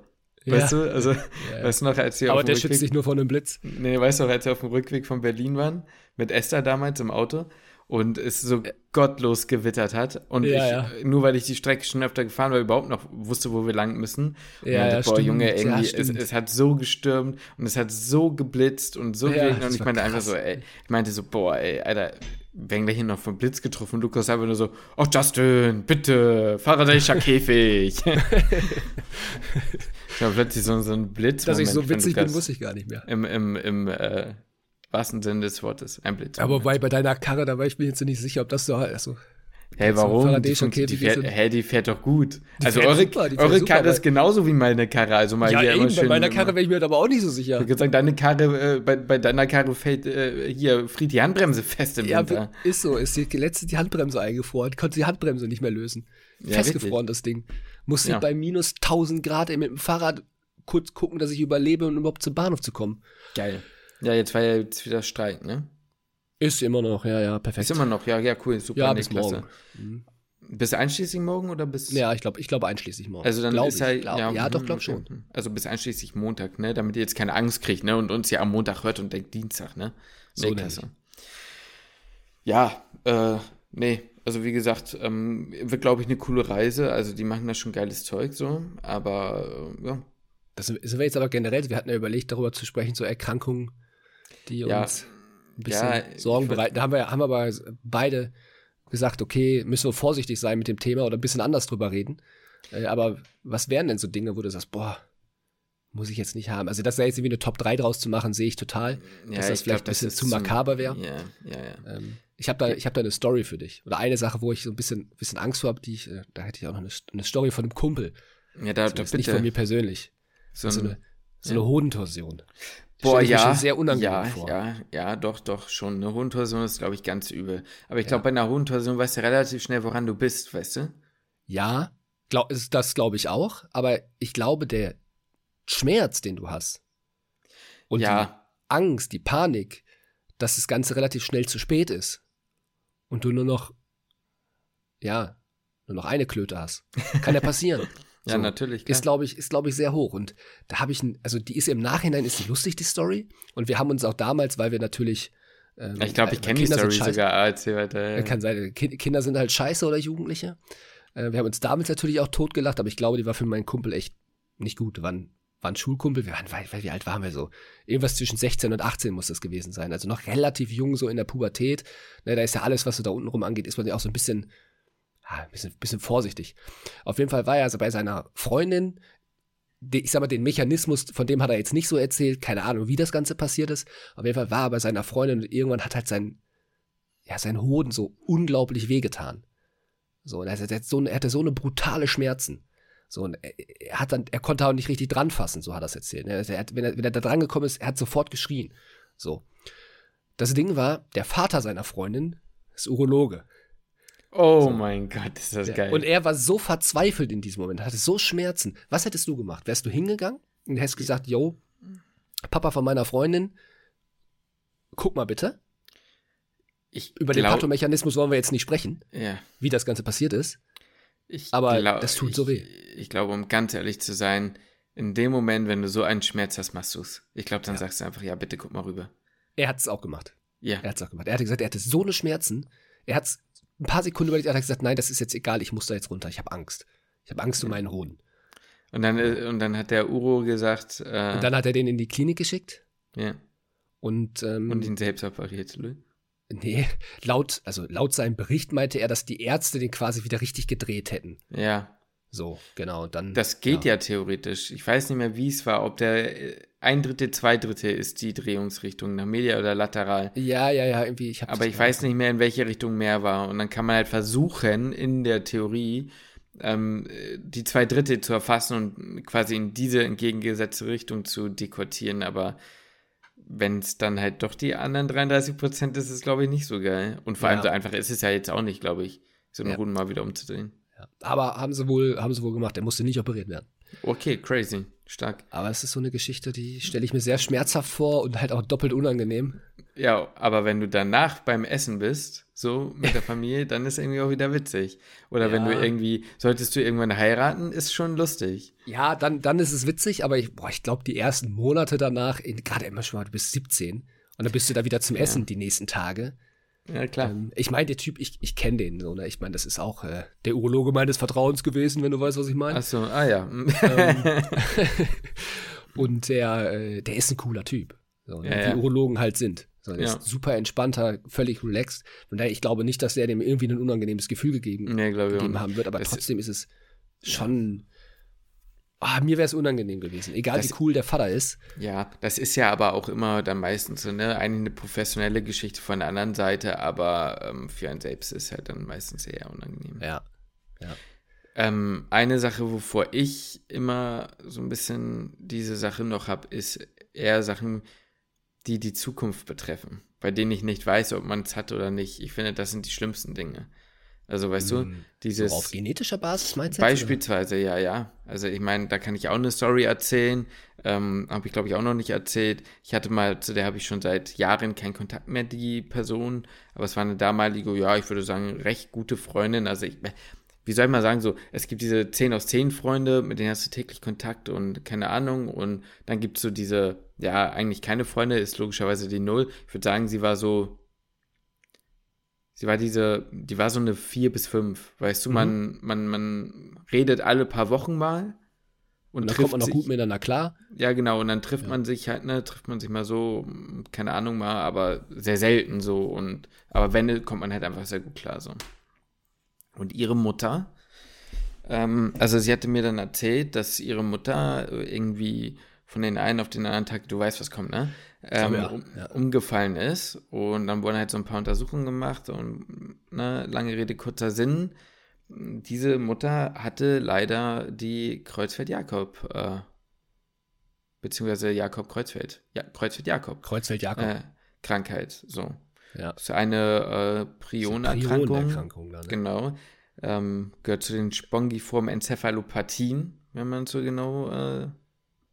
Weißt ja. du, also, ja, weißt du noch, als wir Aber der Rückweg, schützt dich nur vor einem Blitz. Nee, weißt du noch, als wir auf dem Rückweg von Berlin waren, mit Esther damals im Auto und es so gottlos gewittert hat und ja, ich, ja. nur weil ich die Strecke schon öfter gefahren war, überhaupt noch wusste, wo wir lang müssen. Und ja, meinte, boah, stimmt. Junge, irgendwie, es, es, hat so gestürmt und es hat so geblitzt und so ja, und ich meinte krass. einfach so, ey, ich meinte so, boah, ey, Alter, werden wir hier noch vom Blitz getroffen und Lukas einfach nur so, oh Justin, bitte, Faradayischer Käfig. Ich habe plötzlich so, so einen Blitz. Dass ich so witzig bin, muss ich gar nicht mehr. Im, im, im äh, wahrsten Sinne des Wortes. Ein Blitz. Aber bei, bei deiner Karre, da war ich mir jetzt nicht sicher, ob das so. Also, Hey, warum? Die, die, die, fährt, hey, die fährt doch gut. Die also eure, super, eure Karre ist genauso wie meine Karre. Also mal ja, hier eben, bei meiner Karre wäre ich mir aber auch nicht so sicher. Ich würde sagen, deine Karre, äh, bei, bei deiner Karre fällt äh, hier, friert die Handbremse fest im ja, Winter. ist so. Ist die letzte die Handbremse eingefroren. Konnte die Handbremse nicht mehr lösen. Ja, Festgefroren, wirklich? das Ding. Musste ja. bei minus 1000 Grad mit dem Fahrrad kurz gucken, dass ich überlebe und um überhaupt zum Bahnhof zu kommen. Geil. Ja, jetzt war ja jetzt wieder Streik, ne? Ist immer noch, ja, ja, perfekt. Ist immer noch, ja, ja, cool, super. Ja, bis morgen. Mhm. Bis einschließlich morgen oder bis? Ja, ich glaube, ich glaube einschließlich morgen. Also dann glaub ist halt, glaub, ja, ja, doch, glaub schon. Also bis einschließlich Montag, ne, damit ihr jetzt keine Angst kriegt, ne, und uns ja am Montag hört und denkt Dienstag, ne? So klasse. Ja, äh, nee, also wie gesagt, ähm, wird glaube ich eine coole Reise. Also die machen da schon geiles Zeug so, aber äh, ja, das sind wir jetzt aber generell, wir hatten ja überlegt, darüber zu sprechen, so Erkrankungen, die ja. uns ein bisschen ja, Sorgen bereiten. Da haben wir, haben wir aber beide gesagt, okay, müssen wir vorsichtig sein mit dem Thema oder ein bisschen anders drüber reden. Äh, aber was wären denn so Dinge, wo du sagst, boah, muss ich jetzt nicht haben. Also, das da jetzt irgendwie eine Top 3 draus zu machen, sehe ich total. Ja, dass das vielleicht glaub, ein bisschen zu makaber wäre. Ja, ja, ja. Ähm, ich habe da, hab da eine Story für dich. Oder eine Sache, wo ich so ein bisschen, bisschen Angst vor habe, die ich, äh, da hätte ich auch noch eine, eine Story von einem Kumpel. Ja, da, da bitte. Nicht von mir persönlich. So, so eine, so eine Hodentorsion. Boah, ja. sehr unangenehm ja, vor. Ja, ja, doch, doch, schon. Eine Hodentorsion ist, glaube ich, ganz übel. Aber ich glaube, bei einer Hodentorsion weißt du relativ schnell, woran du bist, weißt du? Ja, glaub, das glaube ich auch. Aber ich glaube, der Schmerz, den du hast und ja. die Angst, die Panik, dass das Ganze relativ schnell zu spät ist und du nur noch, ja, nur noch eine Klöte hast. Kann ja passieren. Ja, so, natürlich. Klar. Ist, glaube ich, ist, glaube ich, sehr hoch. Und da habe ich, ein, also die ist im Nachhinein, ist die lustig, die Story. Und wir haben uns auch damals, weil wir natürlich. Ähm, ich glaube, ich kenne die Story sogar. Erzähl weiter. Ja. Kann sein, Kinder sind halt scheiße oder Jugendliche. Äh, wir haben uns damals natürlich auch totgelacht, aber ich glaube, die war für meinen Kumpel echt nicht gut. Wir waren, Schulkumpel, wir waren, weil, wie alt waren wir so? Irgendwas zwischen 16 und 18 muss das gewesen sein. Also noch relativ jung, so in der Pubertät. Ne, da ist ja alles, was so da unten rum angeht, ist man ja auch so ein bisschen ein bisschen, bisschen vorsichtig. Auf jeden Fall war er also bei seiner Freundin, die, ich sag mal, den Mechanismus, von dem hat er jetzt nicht so erzählt, keine Ahnung, wie das Ganze passiert ist. Auf jeden Fall war er bei seiner Freundin und irgendwann hat halt sein, ja, sein Hoden so unglaublich wehgetan. So, und er, hat so, er hatte so eine brutale Schmerzen. So, und er, hat dann, er konnte auch nicht richtig dran fassen, so hat er es erzählt. Er hat, wenn, er, wenn er da dran gekommen ist, er hat sofort geschrien. So. Das Ding war, der Vater seiner Freundin ist Urologe. Oh so. mein Gott, ist das geil. Und er war so verzweifelt in diesem Moment, hatte so Schmerzen. Was hättest du gemacht? Wärst du hingegangen und hättest gesagt, yo, Papa von meiner Freundin, guck mal bitte. Ich Über glaub, den Pathomechanismus wollen wir jetzt nicht sprechen, ja. wie das Ganze passiert ist. Ich aber glaub, das tut so weh. Ich, ich, glaube, um ganz ehrlich zu sein, in dem Moment, wenn du so einen Schmerz hast, machst du es. Ich glaube, dann ja. sagst du einfach, ja, bitte guck mal rüber. Er hat es auch gemacht. Ja. Er hat es auch gemacht. Er hat gesagt, er hatte so eine Schmerzen. Er hat es ein paar Sekunden überlegt, hat er gesagt, nein, das ist jetzt egal, ich muss da jetzt runter, ich habe Angst. Ich habe Angst um meinen Hoden. Und dann, äh, und dann hat der Uro gesagt. Äh, und dann hat er den in die Klinik geschickt. Ja. Und, ähm, und ihn selbst operiert, Louis? Nee, laut, also laut seinem Bericht meinte er, dass die Ärzte den quasi wieder richtig gedreht hätten. Ja. So, genau. Dann, das geht ja. ja theoretisch. Ich weiß nicht mehr, wie es war, ob der äh, ein Drittel, zwei Drittel ist die Drehungsrichtung, nach Media oder lateral. Ja, ja, ja, irgendwie. Ich Aber ich weiß nicht mehr, in welche Richtung mehr war. Und dann kann man halt versuchen, in der Theorie ähm, die zwei Drittel zu erfassen und quasi in diese entgegengesetzte Richtung zu dekortieren. Aber wenn es dann halt doch die anderen 33 Prozent ist, ist es, glaube ich, nicht so geil. Und vor ja. allem so einfach ist es ja jetzt auch nicht, glaube ich, so eine ja. Runde mal wieder umzudrehen. Ja. Aber haben sie wohl, haben sie wohl gemacht. Er musste nicht operiert werden. Okay, crazy. Stark. Aber es ist so eine Geschichte, die stelle ich mir sehr schmerzhaft vor und halt auch doppelt unangenehm. Ja, aber wenn du danach beim Essen bist, so mit der Familie, dann ist irgendwie auch wieder witzig. Oder ja. wenn du irgendwie, solltest du irgendwann heiraten, ist schon lustig. Ja, dann, dann ist es witzig, aber ich, ich glaube, die ersten Monate danach, gerade immer schon mal, du bist 17 und dann bist du da wieder zum Essen ja. die nächsten Tage. Ja, klar. Ähm, ich meine, der Typ, ich, ich kenne den so, ne? Ich meine, das ist auch äh, der Urologe meines Vertrauens gewesen, wenn du weißt, was ich meine. Ach so, ah ja. Ähm, und der, äh, der ist ein cooler Typ. So, ne? ja, ja. Wie Urologen halt sind. So, der ja. ist super entspannter, völlig relaxed. Von daher, ich glaube nicht, dass der dem irgendwie ein unangenehmes Gefühl gegeben, nee, gegeben haben wird, aber das trotzdem ist es schon Ah, mir wäre es unangenehm gewesen, egal das, wie cool der Vater ist. Ja, das ist ja aber auch immer dann meistens so, ne, eine professionelle Geschichte von der anderen Seite, aber ähm, für einen selbst ist halt dann meistens eher unangenehm. Ja. ja. Ähm, eine Sache, wovor ich immer so ein bisschen diese Sache noch habe, ist eher Sachen, die die Zukunft betreffen, bei denen ich nicht weiß, ob man es hat oder nicht. Ich finde, das sind die schlimmsten Dinge. Also weißt hm, du, dieses. So auf genetischer Basis meinst du? Beispielsweise, oder? ja, ja. Also ich meine, da kann ich auch eine Story erzählen. Ähm, habe ich, glaube ich, auch noch nicht erzählt. Ich hatte mal, zu der habe ich schon seit Jahren keinen Kontakt mehr, die Person. Aber es war eine damalige, ja, ich würde sagen, recht gute Freundin. Also ich, wie soll ich mal sagen, so, es gibt diese 10 aus 10 Freunde, mit denen hast du täglich Kontakt und keine Ahnung. Und dann gibt es so diese, ja, eigentlich keine Freunde, ist logischerweise die Null. Ich würde sagen, sie war so Sie war diese, die war so eine vier bis fünf, weißt du, mhm. man, man, man redet alle paar Wochen mal. Und, und dann kommt man noch gut miteinander klar. Ja, genau, und dann trifft ja. man sich halt, ne, trifft man sich mal so, keine Ahnung mal, aber sehr selten so. Und, aber wenn, kommt man halt einfach sehr gut klar so. Und ihre Mutter, ähm, also sie hatte mir dann erzählt, dass ihre Mutter irgendwie von den einen auf den anderen Tag, du weißt, was kommt, ne? Ähm, ja, ja. umgefallen ist. Und dann wurden halt so ein paar Untersuchungen gemacht und ne, lange Rede, kurzer Sinn. Diese Mutter hatte leider die Kreuzfeld-Jakob, äh, beziehungsweise Jakob Kreuzfeld, ja, Kreuzfeld-Jakob. Kreuzfeld-Jakob. Äh, Krankheit, so. Ja. Das ist eine äh, Prionerkrankung. Prion ne? Genau. Ähm, gehört zu den spongiformen Enzephalopathien, wenn man so genau äh,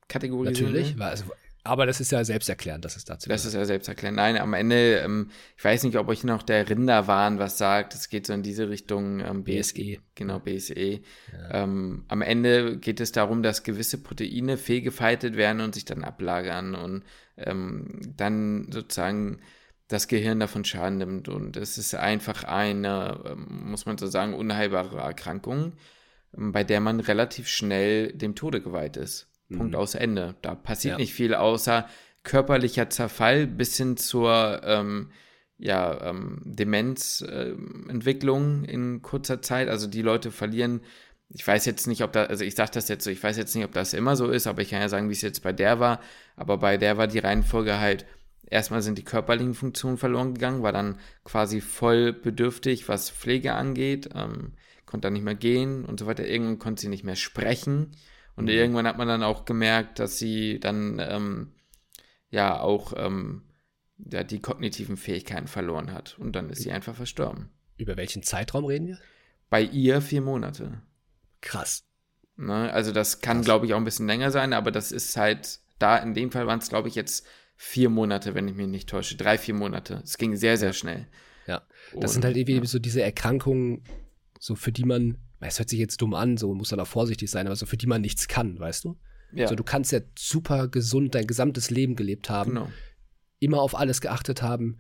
kategorisiert. Natürlich, also, aber das ist ja selbsterklärend, dass es dazu Das ist ja selbsterklärend. Nein, am Ende, ähm, ich weiß nicht, ob euch noch der Rinderwahn was sagt. Es geht so in diese Richtung. Ähm, BSE. Genau, BSE. Ja. Ähm, am Ende geht es darum, dass gewisse Proteine fehlgefaltet werden und sich dann ablagern und ähm, dann sozusagen das Gehirn davon Schaden nimmt. Und es ist einfach eine, ähm, muss man so sagen, unheilbare Erkrankung, ähm, bei der man relativ schnell dem Tode geweiht ist. Mhm. Punkt aus Ende. Da passiert ja. nicht viel außer körperlicher Zerfall bis hin zur ähm, ja, ähm, Demenzentwicklung äh, in kurzer Zeit. Also die Leute verlieren, ich weiß jetzt nicht, ob da, also ich sage das jetzt so, ich weiß jetzt nicht, ob das immer so ist, aber ich kann ja sagen, wie es jetzt bei der war. Aber bei der war die Reihenfolge halt erstmal sind die körperlichen Funktionen verloren gegangen, war dann quasi voll bedürftig, was Pflege angeht, ähm, konnte dann nicht mehr gehen und so weiter. Irgendwann konnte sie nicht mehr sprechen. Und mhm. irgendwann hat man dann auch gemerkt, dass sie dann ähm, ja auch ähm, ja, die kognitiven Fähigkeiten verloren hat. Und dann ist sie einfach verstorben. Über welchen Zeitraum reden wir? Bei ihr vier Monate. Krass. Ne? Also das kann, glaube ich, auch ein bisschen länger sein, aber das ist halt, da in dem Fall waren es, glaube ich, jetzt vier Monate, wenn ich mich nicht täusche. Drei, vier Monate. Es ging sehr, sehr schnell. Ja. Das Und, sind halt irgendwie ja. so diese Erkrankungen, so für die man, es hört sich jetzt dumm an, so muss dann auch vorsichtig sein, aber so für die man nichts kann, weißt du? Ja. So, du kannst ja super gesund dein gesamtes Leben gelebt haben, genau. immer auf alles geachtet haben,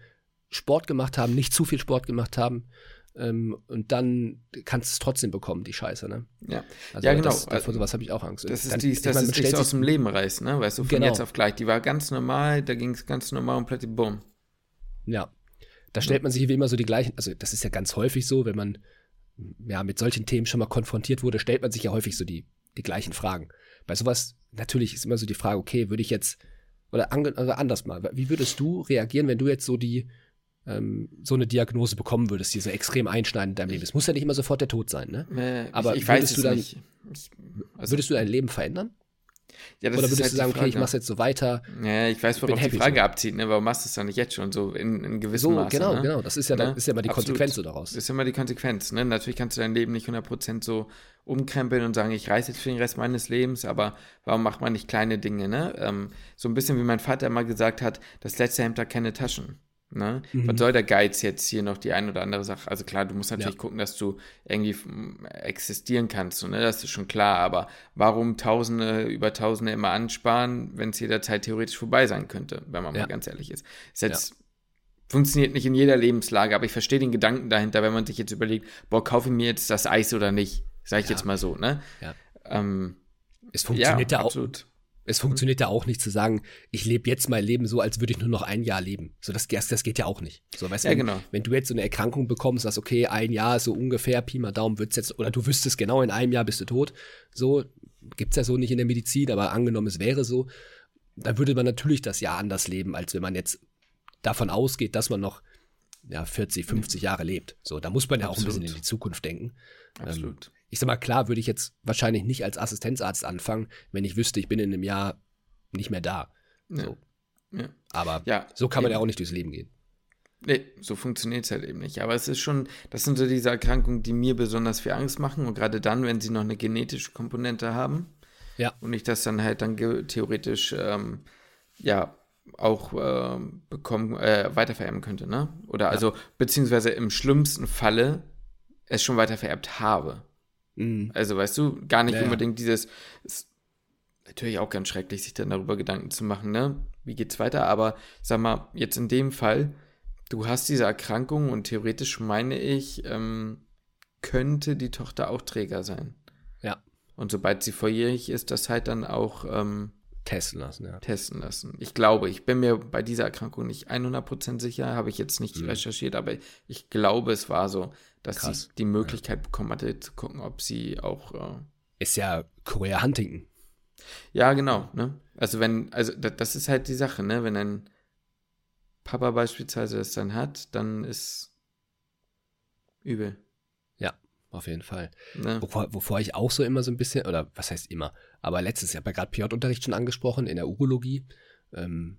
Sport gemacht haben, nicht zu viel Sport gemacht haben, ähm, und dann kannst du es trotzdem bekommen, die Scheiße, ne? Ja, also ja genau. Das, davor sowas habe ich auch Angst. Das ist die, das meine, ist dich aus dem Leben reißt, ne? Weißt du, von genau. jetzt auf gleich. Die war ganz normal, da ging es ganz normal und plötzlich bumm. Ja. Da stellt man sich wie immer so die gleichen, also das ist ja ganz häufig so, wenn man ja mit solchen Themen schon mal konfrontiert wurde, stellt man sich ja häufig so die, die gleichen Fragen. Bei sowas, natürlich ist immer so die Frage, okay, würde ich jetzt, oder, also anders mal, wie würdest du reagieren, wenn du jetzt so die, ähm, so eine Diagnose bekommen würdest, die so extrem einschneidend in deinem Leben ist. Muss ja nicht immer sofort der Tod sein, ne? Äh, Aber ich, ich würdest, du dann, ich, also würdest du dein Leben verändern? Ja, Oder würdest halt du sagen, okay, ich mach's jetzt so weiter? Ja, ich weiß, worauf die Frage so. abzieht, ne? Warum machst du es dann nicht jetzt schon so in, in gewissem so, Maße? Genau, ne? genau. Das ist ja, ne? ist ja immer die Absolut. Konsequenz so daraus. Das ist immer die Konsequenz, ne? Natürlich kannst du dein Leben nicht 100% so umkrempeln und sagen, ich reise jetzt für den Rest meines Lebens, aber warum macht man nicht kleine Dinge, ne? Ähm, so ein bisschen wie mein Vater immer gesagt hat, das letzte Hemd hat keine Taschen. Ne? Mhm. Was soll der Geiz jetzt hier noch die ein oder andere Sache? Also klar, du musst natürlich ja. gucken, dass du irgendwie existieren kannst, so, ne? das ist schon klar, aber warum Tausende über Tausende immer ansparen, wenn es jederzeit theoretisch vorbei sein könnte, wenn man ja. mal ganz ehrlich ist. ist jetzt, ja. Funktioniert nicht in jeder Lebenslage, aber ich verstehe den Gedanken dahinter, wenn man sich jetzt überlegt, boah, kaufe ich mir jetzt das Eis oder nicht? Sag ich jetzt mal so, ne? Ähm, es funktioniert ja, absolut. Es funktioniert ja auch nicht zu sagen, ich lebe jetzt mein Leben so, als würde ich nur noch ein Jahr leben. So, das, das geht ja auch nicht. So, weißt ja, wenn, genau. wenn du jetzt so eine Erkrankung bekommst, sagst, okay, ein Jahr so ungefähr, Pi mal Daumen wird's jetzt, oder du wüsstest genau, in einem Jahr bist du tot. So, gibt's ja so nicht in der Medizin, aber angenommen, es wäre so, dann würde man natürlich das Jahr anders leben, als wenn man jetzt davon ausgeht, dass man noch ja, 40, 50 Jahre lebt. So, da muss man ja Absolut. auch ein bisschen in die Zukunft denken. Absolut. Ähm, ich sag mal, klar würde ich jetzt wahrscheinlich nicht als Assistenzarzt anfangen, wenn ich wüsste, ich bin in einem Jahr nicht mehr da. So. Ja. Ja. Aber ja, so kann man eben. ja auch nicht durchs Leben gehen. Nee, so funktioniert es halt eben nicht. Aber es ist schon, das sind so diese Erkrankungen, die mir besonders viel Angst machen. Und gerade dann, wenn sie noch eine genetische Komponente haben. Ja. Und ich das dann halt dann theoretisch, ähm, ja, auch äh, bekommen, äh, weitervererben könnte, ne? Oder ja. also, beziehungsweise im schlimmsten Falle es schon weitervererbt habe. Mhm. Also, weißt du, gar nicht ja, unbedingt dieses, ist natürlich auch ganz schrecklich, sich dann darüber Gedanken zu machen, ne? Wie geht's weiter? Aber sag mal, jetzt in dem Fall, du hast diese Erkrankung und theoretisch meine ich, ähm, könnte die Tochter auch Träger sein. Ja. Und sobald sie volljährig ist, das halt dann auch ähm, testen lassen, ja. Testen lassen. Ich glaube, ich bin mir bei dieser Erkrankung nicht 100% sicher, habe ich jetzt nicht mhm. recherchiert, aber ich glaube, es war so, dass Krass. sie die Möglichkeit ja. bekommen hatte, zu gucken, ob sie auch. Äh ist ja Korea Huntington. Ja, genau. Ne? Also wenn, also das ist halt die Sache, ne? Wenn ein Papa beispielsweise das dann hat, dann ist übel. Ja, auf jeden Fall. Ne? Wovor, wovor, ich auch so immer so ein bisschen, oder was heißt immer, aber letztes Jahr bei gerade PJ-Unterricht schon angesprochen, in der Urologie, ähm,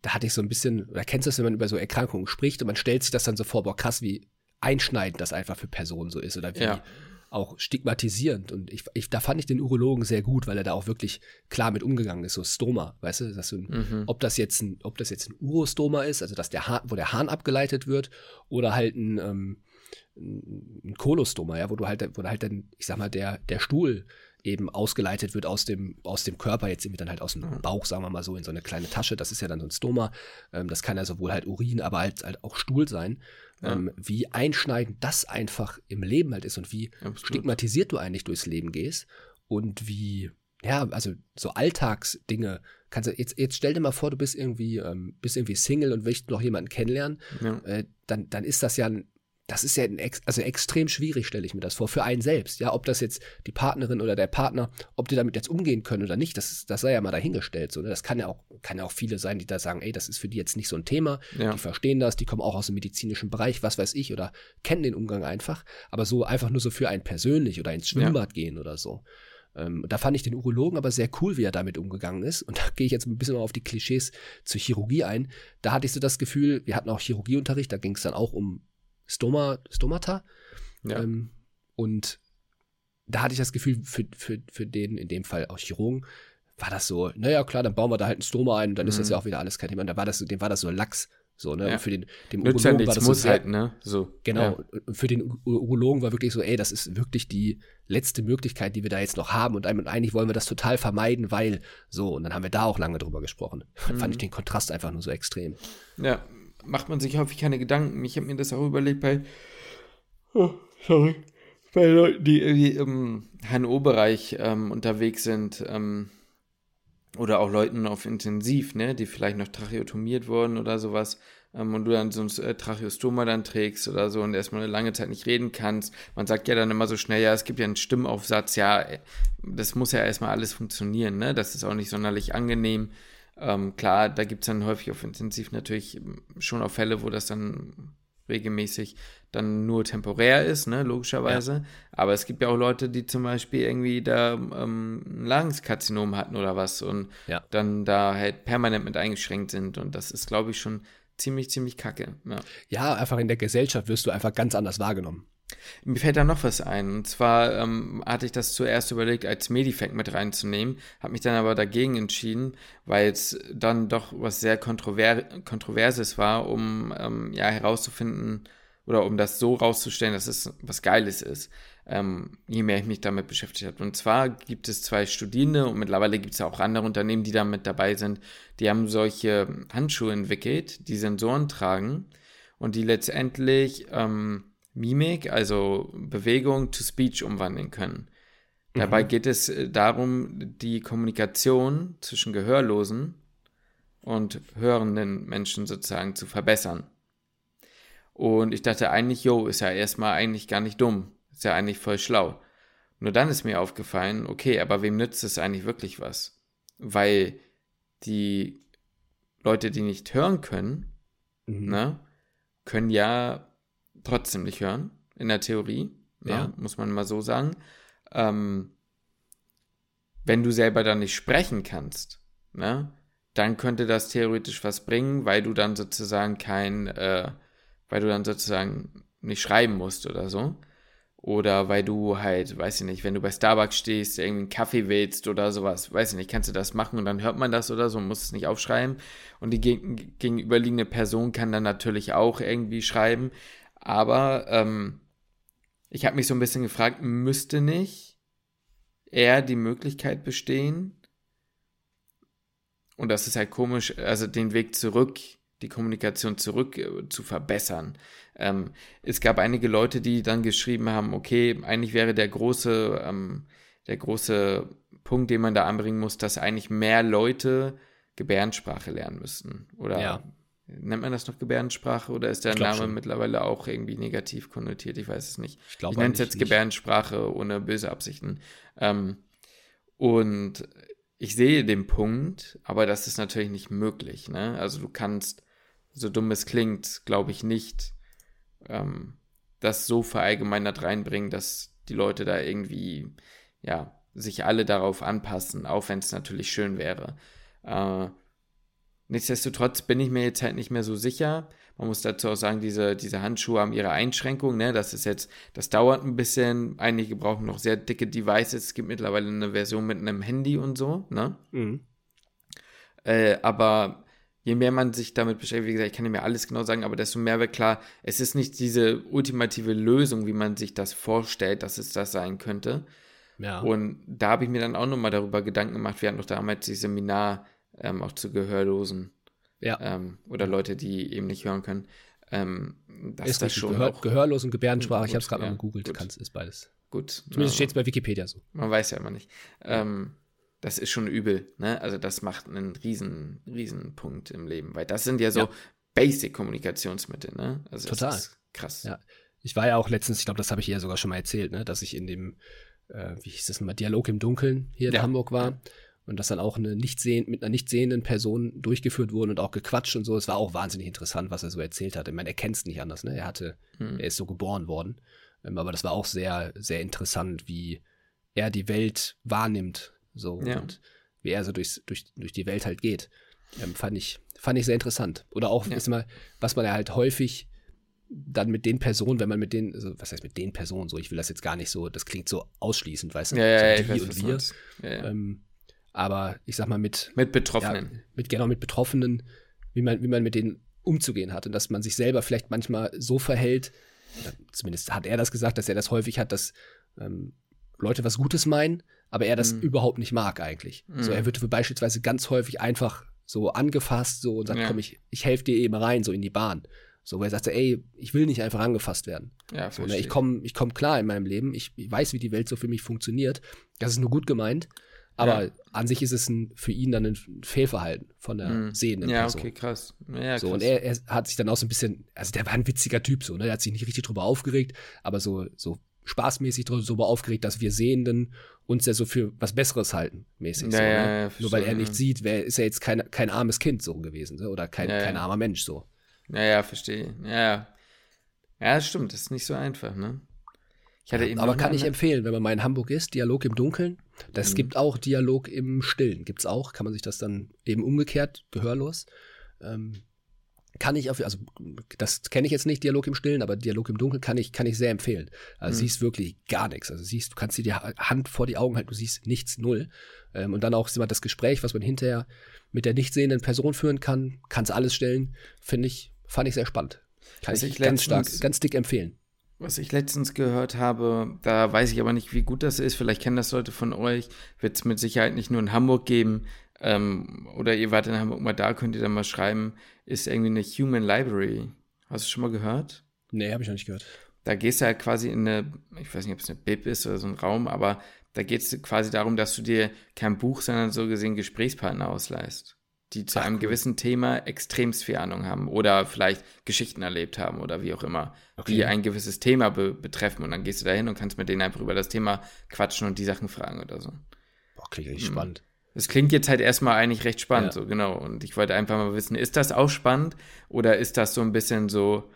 da hatte ich so ein bisschen, oder kennst du das, wenn man über so Erkrankungen spricht und man stellt sich das dann so vor, boah, krass, wie einschneidend das einfach für Personen so ist oder wie ja. auch stigmatisierend. Und ich, ich, da fand ich den Urologen sehr gut, weil er da auch wirklich klar mit umgegangen ist, so Stoma, weißt du, dass du mhm. ob das jetzt ein, ob das jetzt ein Urostoma ist, also dass der Hahn, wo der Hahn abgeleitet wird, oder halt ein, ähm, ein Kolostoma, ja, wo du halt, wo halt dann, ich sag mal, der, der Stuhl eben ausgeleitet wird aus dem, aus dem Körper, jetzt irgendwie dann halt aus dem mhm. Bauch, sagen wir mal so, in so eine kleine Tasche. Das ist ja dann so ein Stoma. Ähm, das kann ja sowohl halt Urin, aber halt, halt auch Stuhl sein. Ja. Ähm, wie einschneidend das einfach im Leben halt ist und wie Absolut. stigmatisiert du eigentlich durchs Leben gehst und wie, ja, also so Alltagsdinge. Kannst du, jetzt, jetzt stell dir mal vor, du bist irgendwie, ähm, bist irgendwie Single und willst noch jemanden kennenlernen, ja. äh, dann, dann ist das ja ein das ist ja ein, also extrem schwierig, stelle ich mir das vor, für einen selbst. Ja, ob das jetzt die Partnerin oder der Partner, ob die damit jetzt umgehen können oder nicht, das, das sei ja mal dahingestellt. So, ne? Das kann ja, auch, kann ja auch viele sein, die da sagen, ey, das ist für die jetzt nicht so ein Thema. Ja. Die verstehen das, die kommen auch aus dem medizinischen Bereich, was weiß ich, oder kennen den Umgang einfach. Aber so einfach nur so für einen persönlich oder ins Schwimmbad ja. gehen oder so. Ähm, da fand ich den Urologen aber sehr cool, wie er damit umgegangen ist. Und da gehe ich jetzt ein bisschen mal auf die Klischees zur Chirurgie ein. Da hatte ich so das Gefühl, wir hatten auch Chirurgieunterricht, da ging es dann auch um Stoma, Stomata. Ja. Ähm, und da hatte ich das Gefühl, für, für, für den, in dem Fall auch Chirurgen, war das so, naja, klar, dann bauen wir da halt ein Stoma ein und dann mhm. ist das mhm. ja auch wieder alles kein Thema. Und da war das, dem war das so Lachs. So, ne? Ja. Und für den, dem Nützt Urologen ja war das muss so halt, ne? So. Genau. Ja. Und für den Urologen war wirklich so, ey, das ist wirklich die letzte Möglichkeit, die wir da jetzt noch haben. Und eigentlich wollen wir das total vermeiden, weil so. Und dann haben wir da auch lange drüber gesprochen. Mhm. Fand ich den Kontrast einfach nur so extrem. Ja, macht man sich häufig keine Gedanken. Ich habe mir das auch überlegt bei, oh, sorry, bei Leuten, die, die im HNO-Bereich ähm, unterwegs sind ähm, oder auch Leuten auf Intensiv, ne, die vielleicht noch tracheotomiert wurden oder sowas ähm, und du dann so ein äh, Tracheostoma dann trägst oder so und erstmal eine lange Zeit nicht reden kannst. Man sagt ja dann immer so schnell, ja, es gibt ja einen Stimmaufsatz, ja, das muss ja erstmal alles funktionieren, ne, das ist auch nicht sonderlich angenehm. Ähm, klar, da gibt es dann häufig auf Intensiv natürlich schon auch Fälle, wo das dann regelmäßig dann nur temporär ist, ne, logischerweise. Ja. Aber es gibt ja auch Leute, die zum Beispiel irgendwie da ähm, ein Lagenskarzinom hatten oder was und ja. dann da halt permanent mit eingeschränkt sind. Und das ist, glaube ich, schon ziemlich, ziemlich kacke. Ja. ja, einfach in der Gesellschaft wirst du einfach ganz anders wahrgenommen. Mir fällt da noch was ein. Und zwar ähm, hatte ich das zuerst überlegt, als Medifact mit reinzunehmen, habe mich dann aber dagegen entschieden, weil es dann doch was sehr Kontrover Kontroverses war, um ähm, ja herauszufinden oder um das so rauszustellen, dass es was Geiles ist, ähm, je mehr ich mich damit beschäftigt habe. Und zwar gibt es zwei Studierende und mittlerweile gibt es auch andere Unternehmen, die da mit dabei sind, die haben solche Handschuhe entwickelt, die Sensoren tragen und die letztendlich ähm, Mimik, also Bewegung, to Speech umwandeln können. Mhm. Dabei geht es äh, darum, die Kommunikation zwischen Gehörlosen und hörenden Menschen sozusagen zu verbessern. Und ich dachte eigentlich, jo, ist ja erstmal eigentlich gar nicht dumm. Ist ja eigentlich voll schlau. Nur dann ist mir aufgefallen, okay, aber wem nützt es eigentlich wirklich was? Weil die Leute, die nicht hören können, mhm. ne, können ja trotzdem nicht hören, in der Theorie. Ja, ja. muss man mal so sagen. Ähm, wenn du selber dann nicht sprechen kannst, ne, dann könnte das theoretisch was bringen, weil du dann sozusagen kein, äh, weil du dann sozusagen nicht schreiben musst oder so. Oder weil du halt, weiß ich nicht, wenn du bei Starbucks stehst, irgendwie einen Kaffee willst oder sowas, weiß ich nicht, kannst du das machen und dann hört man das oder so, muss es nicht aufschreiben. Und die gegenüberliegende Person kann dann natürlich auch irgendwie schreiben. Aber ähm, ich habe mich so ein bisschen gefragt, müsste nicht eher die Möglichkeit bestehen, und das ist halt komisch, also den Weg zurück, die Kommunikation zurück äh, zu verbessern. Ähm, es gab einige Leute, die dann geschrieben haben, okay, eigentlich wäre der große, ähm, der große Punkt, den man da anbringen muss, dass eigentlich mehr Leute Gebärdensprache lernen müssten. Oder ja. Nennt man das noch Gebärdensprache oder ist der Name schon. mittlerweile auch irgendwie negativ konnotiert? Ich weiß es nicht. Ich, ich nenne es jetzt Gebärdensprache ohne böse Absichten. Ähm, Und ich sehe den Punkt, aber das ist natürlich nicht möglich. Ne? Also du kannst, so dumm es klingt, glaube ich nicht, ähm, das so verallgemeinert reinbringen, dass die Leute da irgendwie, ja, sich alle darauf anpassen, auch wenn es natürlich schön wäre. Äh, nichtsdestotrotz bin ich mir jetzt halt nicht mehr so sicher. Man muss dazu auch sagen, diese, diese Handschuhe haben ihre Einschränkungen. Ne? Das ist jetzt, das dauert ein bisschen. Einige brauchen noch sehr dicke Devices. Es gibt mittlerweile eine Version mit einem Handy und so. Ne? Mhm. Äh, aber je mehr man sich damit beschäftigt, wie gesagt, ich kann nicht mehr alles genau sagen, aber desto mehr wird klar, es ist nicht diese ultimative Lösung, wie man sich das vorstellt, dass es das sein könnte. Ja. Und da habe ich mir dann auch nochmal darüber Gedanken gemacht. Wir hatten doch damals die Seminar ähm, auch zu Gehörlosen. Ja. Ähm, oder Leute, die eben nicht hören können. Ähm, das ist das schon Gehör, Gehörlos und Gebärdensprache. Gut, ich habe es gerade ja, mal gegoogelt. Kannst, ist beides. Gut. Zumindest steht es bei Wikipedia so. Man weiß ja immer nicht. Ähm, das ist schon übel. Ne? Also das macht einen riesen, riesen Punkt im Leben, weil das sind ja so ja. Basic-Kommunikationsmittel. Ne? Also Total. krass. Ja. Ich war ja auch letztens, ich glaube, das habe ich ja sogar schon mal erzählt, ne? dass ich in dem, äh, wie hieß das nochmal, Dialog im Dunkeln hier in ja. Hamburg war. Und das dann auch eine nicht sehen, mit einer nicht sehenden Person durchgeführt wurde und auch gequatscht und so. Es war auch wahnsinnig interessant, was er so erzählt hat. Ich meine, er kennt es nicht anders, ne? Er hatte, hm. er ist so geboren worden. Ähm, aber das war auch sehr, sehr interessant, wie er die Welt wahrnimmt so ja. und wie er so durchs, durch, durch die Welt halt geht. Ähm, fand, ich, fand ich sehr interessant. Oder auch, ja. mal, was man ja halt häufig dann mit den Personen, wenn man mit den, also was heißt mit den Personen so, ich will das jetzt gar nicht so, das klingt so ausschließend, weißt du? Ja, ja, so die weiß, und wir. Ja, ähm, aber ich sag mal mit mit Betroffenen, ja, mit genau mit Betroffenen, wie man wie man mit denen umzugehen hat und dass man sich selber vielleicht manchmal so verhält, zumindest hat er das gesagt, dass er das häufig hat, dass ähm, Leute was Gutes meinen, aber er das mhm. überhaupt nicht mag eigentlich. Mhm. So, er wird beispielsweise ganz häufig einfach so angefasst so und sagt, ja. komm, ich, ich helfe dir eben rein, so in die Bahn. So, wo er sagte, ey, ich will nicht einfach angefasst werden. Ja, so, ne, ich komme ich komm klar in meinem Leben, ich, ich, weiß, wie die Welt so für mich funktioniert. Das ist nur gut gemeint. Aber ja. an sich ist es ein, für ihn dann ein Fehlverhalten von der mhm. sehenden ja, Person. Ja, okay, krass. Ja, so, krass. und er, er, hat sich dann auch so ein bisschen, also der war ein witziger Typ so, ne? Der hat sich nicht richtig drüber aufgeregt, aber so, so spaßmäßig darüber aufgeregt, dass wir Sehenden uns ja so für was Besseres halten, mäßig. Ja, so, ja, ne? ja, Nur weil er nicht sieht, wer ist ja jetzt kein, kein armes Kind so gewesen, so, oder kein, kein armer Mensch so. Ja, ja, verstehe. Ja, ja. Ja, stimmt, das ist nicht so einfach, ne? aber kann ich empfehlen, wenn man mal in Hamburg ist, Dialog im Dunkeln. Das mhm. gibt auch Dialog im Stillen, gibt's auch. Kann man sich das dann eben umgekehrt, gehörlos. Ähm, kann ich auf, also das kenne ich jetzt nicht, Dialog im Stillen, aber Dialog im Dunkeln kann ich, kann ich sehr empfehlen. Also mhm. siehst wirklich gar nichts. Also siehst, du kannst dir die Hand vor die Augen halten, du siehst nichts, null. Ähm, und dann auch das Gespräch, was man hinterher mit der nicht sehenden Person führen kann, kannst alles stellen, finde ich, fand ich sehr spannend. Kann ich, ich ganz stark, ganz dick empfehlen. Was ich letztens gehört habe, da weiß ich aber nicht, wie gut das ist. Vielleicht kennen das Leute von euch. Wird es mit Sicherheit nicht nur in Hamburg geben. Ähm, oder ihr wart in Hamburg mal da, könnt ihr dann mal schreiben. Ist irgendwie eine Human Library. Hast du schon mal gehört? Nee, habe ich noch nicht gehört. Da gehst du halt quasi in eine, ich weiß nicht, ob es eine Bib ist oder so ein Raum, aber da geht es quasi darum, dass du dir kein Buch, sondern so gesehen Gesprächspartner ausleihst die zu Ach, einem cool. gewissen Thema extremst viel Ahnung haben oder vielleicht Geschichten erlebt haben oder wie auch immer, okay. die ein gewisses Thema be betreffen. Und dann gehst du da hin und kannst mit denen einfach über das Thema quatschen und die Sachen fragen oder so. Boah, klingt richtig hm. spannend. Das klingt jetzt halt erstmal eigentlich recht spannend, ja. so genau. Und ich wollte einfach mal wissen, ist das auch spannend oder ist das so ein bisschen so,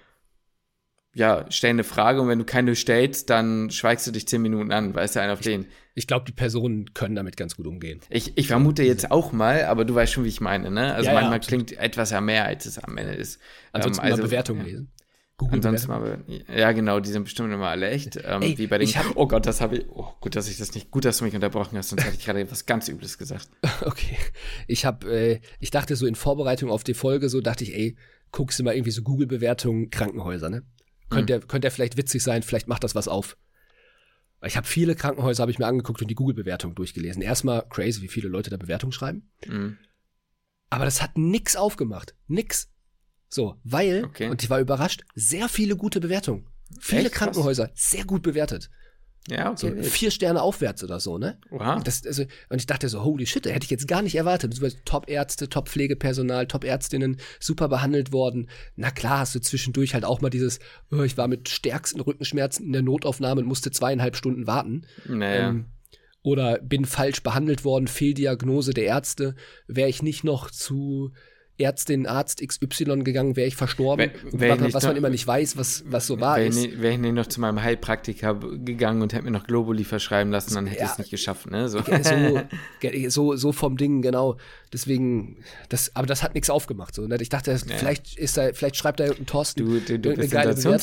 ja, stell eine Frage und wenn du keine stellst, dann schweigst du dich zehn Minuten an, weißt du, einen auf den. Ich glaube, die Personen können damit ganz gut umgehen. Ich, ich vermute jetzt auch mal, aber du weißt schon, wie ich meine, ne? Also ja, manchmal ja, klingt etwas ja mehr, als es am Ende ist. Ansonsten ähm, also, mal Bewertungen ja. lesen. Google Ansonsten mal, ja genau, die sind bestimmt immer alle echt. Ähm, Ey, wie bei den, hab, oh Gott, das habe ich, oh gut, dass ich das nicht, gut, dass du mich unterbrochen hast, sonst hätte ich gerade etwas ganz Übles gesagt. Okay, ich habe, äh, ich dachte so in Vorbereitung auf die Folge, so dachte ich, ey, guckst du mal irgendwie so Google-Bewertungen Krankenhäuser, ne? Könnte mhm. könnte er vielleicht witzig sein, vielleicht macht das was auf. Ich habe viele Krankenhäuser habe ich mir angeguckt und die Google-Bewertung durchgelesen. Erstmal crazy, wie viele Leute da Bewertungen schreiben. Mhm. Aber das hat nix aufgemacht. Nix. So, weil, okay. und ich war überrascht, sehr viele gute Bewertungen. Viele Echt? Krankenhäuser, sehr gut bewertet. Ja, okay. So vier Sterne aufwärts oder so, ne? Wow. Das, also, und ich dachte so, holy shit, hätte ich jetzt gar nicht erwartet. Top-Ärzte, Top-Pflegepersonal, Top-Ärztinnen, super behandelt worden. Na klar, hast du zwischendurch halt auch mal dieses, oh, ich war mit stärksten Rückenschmerzen in der Notaufnahme und musste zweieinhalb Stunden warten. Naja. Ähm, oder bin falsch behandelt worden, Fehldiagnose der Ärzte, wäre ich nicht noch zu Ärztin, Arzt XY gegangen, wäre ich verstorben. Wär, wär was, was man immer nicht weiß, was, was so wahr wär ist. Wäre ich nicht noch zu meinem Heilpraktiker gegangen und hätte mir noch Globuli verschreiben lassen, dann hätte ja, ich es nicht geschafft. Ne? So. So, so, so vom Ding, genau. Deswegen, das, aber das hat nichts aufgemacht. So, ne? Ich dachte, ja. vielleicht, ist da, vielleicht schreibt da irgendein Thorsten. Du, du, du bist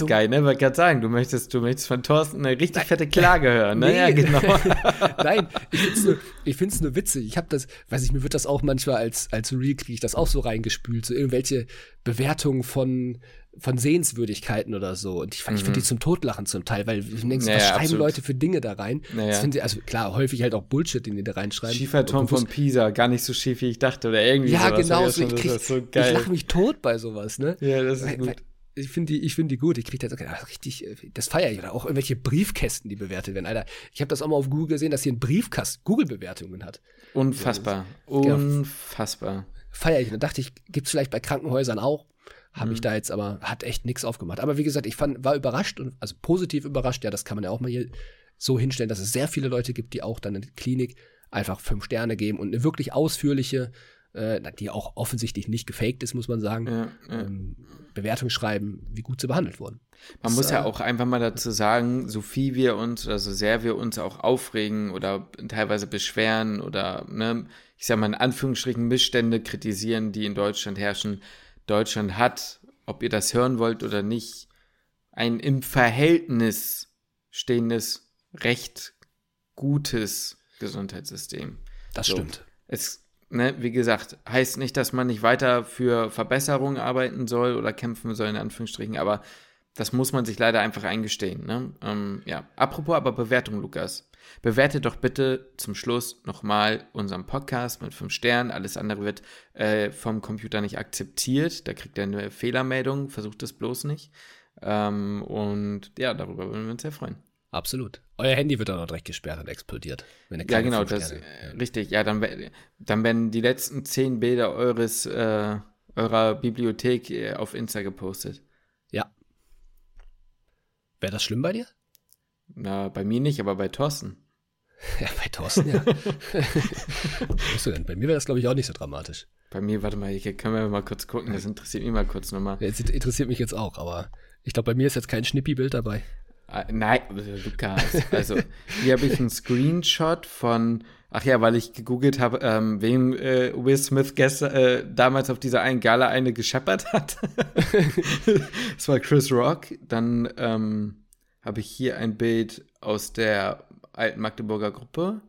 geil, ne? Wollte gerade sagen, du möchtest, du möchtest von Thorsten eine richtig Nein. fette Klage hören. Ne? Nee. Ja, genau. Nein, ich finde es nur, nur witzig. Ich habe das, weiß ich, mir wird das auch manchmal als, als Real, kriege ich das auch so reingespült. So irgendwelche Bewertungen von von Sehenswürdigkeiten oder so. Und ich, mhm. ich finde die zum Totlachen zum Teil, weil du denkst, naja, was schreiben absolut. Leute für Dinge da rein? Naja. Das find, also klar, häufig halt auch Bullshit, den die da reinschreiben. Schieferturm von Pisa, gar nicht so schief, wie ich dachte, oder irgendwie Ja, sowas. genau, so, ich, krieg, so ich lache mich tot bei sowas, ne? Ja, das ist weil, gut. Weil, ich finde die, ich finde die gut. Ich kriege da so, richtig, äh, das feiere ich. Oder auch irgendwelche Briefkästen, die bewertet werden. Alter, ich habe das auch mal auf Google gesehen, dass hier ein Briefkasten Google-Bewertungen hat. Unfassbar. Ja, Unfassbar. Feiere ich. Und dann dachte ich, gibt es vielleicht bei Krankenhäusern auch. Habe mhm. ich da jetzt aber, hat echt nichts aufgemacht. Aber wie gesagt, ich fand, war überrascht und also positiv überrascht, ja, das kann man ja auch mal hier so hinstellen, dass es sehr viele Leute gibt, die auch dann in der Klinik einfach fünf Sterne geben und eine wirklich ausführliche, äh, die auch offensichtlich nicht gefaked ist, muss man sagen, ja, ja. Ähm, Bewertung schreiben, wie gut sie behandelt wurden. Man das, muss ja äh, auch einfach mal dazu sagen, so viel wir uns oder so sehr wir uns auch aufregen oder teilweise beschweren oder, ne, ich sag mal in Anführungsstrichen Missstände kritisieren, die in Deutschland herrschen, Deutschland hat, ob ihr das hören wollt oder nicht, ein im Verhältnis stehendes, recht gutes Gesundheitssystem. Das so. stimmt. Es, ne, wie gesagt, heißt nicht, dass man nicht weiter für Verbesserungen arbeiten soll oder kämpfen soll, in Anführungsstrichen, aber das muss man sich leider einfach eingestehen. Ne? Ähm, ja, apropos aber Bewertung, Lukas. Bewertet doch bitte zum Schluss nochmal unseren Podcast mit fünf Sternen. Alles andere wird äh, vom Computer nicht akzeptiert. Da kriegt er eine Fehlermeldung. Versucht es bloß nicht. Ähm, und ja, darüber würden wir uns sehr freuen. Absolut. Euer Handy wird dann auch direkt gesperrt und explodiert. ja, genau, das, äh, richtig. Ja, dann, dann werden die letzten zehn Bilder eures, äh, eurer Bibliothek äh, auf Insta gepostet. Ja. Wäre das schlimm bei dir? Na, bei mir nicht, aber bei Thorsten. Ja, bei Thorsten, ja. Was du denn? Bei mir wäre das, glaube ich, auch nicht so dramatisch. Bei mir, warte mal, hier können wir mal kurz gucken. Das interessiert mich mal kurz nochmal. Ja, das interessiert mich jetzt auch, aber ich glaube, bei mir ist jetzt kein Schnippi-Bild dabei. Ah, nein, Lukas. Also, hier habe ich einen Screenshot von, ach ja, weil ich gegoogelt habe, ähm, wem äh, Will Smith gestern, äh, damals auf dieser einen Gala eine gescheppert hat. das war Chris Rock. Dann, ähm, habe ich hier ein Bild aus der alten Magdeburger Gruppe.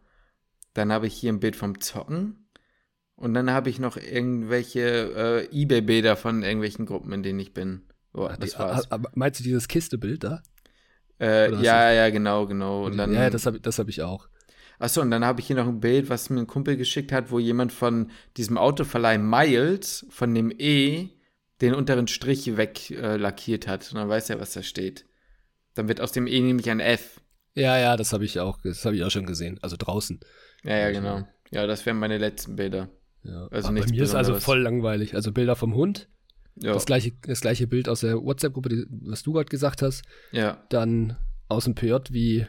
Dann habe ich hier ein Bild vom Zocken. Und dann habe ich noch irgendwelche äh, Ebay-Bilder von irgendwelchen Gruppen, in denen ich bin. Oh, das war's. Meinst du dieses Kiste-Bild da? Äh, ja, ja, genau, genau. Und dann, ja, das habe das hab ich auch. Achso, und dann habe ich hier noch ein Bild, was mir ein Kumpel geschickt hat, wo jemand von diesem Autoverleih Miles, von dem E, den unteren Strich weglackiert äh, hat. Und dann weiß er, was da steht. Dann wird aus dem E nämlich ein F. Ja, ja, das habe ich auch, das habe ich auch schon gesehen. Also draußen. Ja, ja, genau. Ja, das wären meine letzten Bilder. Ja. Also bei mir ist also voll langweilig. Also Bilder vom Hund. Ja. Das gleiche, das gleiche Bild aus der WhatsApp-Gruppe, was du gerade gesagt hast. Ja. Dann aus dem PJ, wie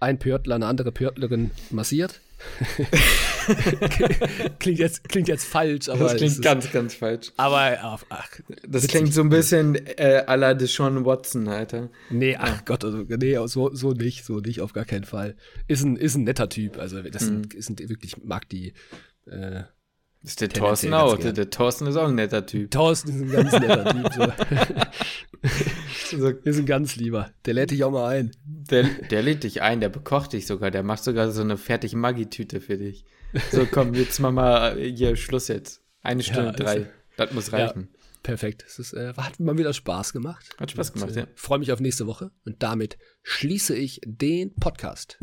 ein Pörtler eine andere Pörtlerin massiert. klingt, jetzt, klingt jetzt falsch, aber. Das klingt ganz, ganz falsch. Aber, ach. Das klingt so ein bisschen äh, à la Deshaun Watson, Alter. Nee, ach ja. Gott, also, nee, so, so nicht, so nicht, auf gar keinen Fall. Ist ein, ist ein netter Typ, also, das mhm. ist ein, wirklich, mag die, äh, ist der Thorsten auch. Der, der, Thorsten ist auch ein netter Typ. Thorsten ist ein ganz netter Typ. So. so. ist ein ganz lieber. Der lädt dich auch mal ein. Der, der lädt dich ein, der bekocht dich sogar. Der macht sogar so eine fertige Maggi-Tüte für dich. So, komm, jetzt machen wir hier Schluss jetzt. Eine Stunde ja, drei. das muss reichen. Ja, perfekt. Es ist, äh, hat mal wieder Spaß gemacht. Hat Spaß gemacht, und, äh, ja. Freue mich auf nächste Woche und damit schließe ich den Podcast.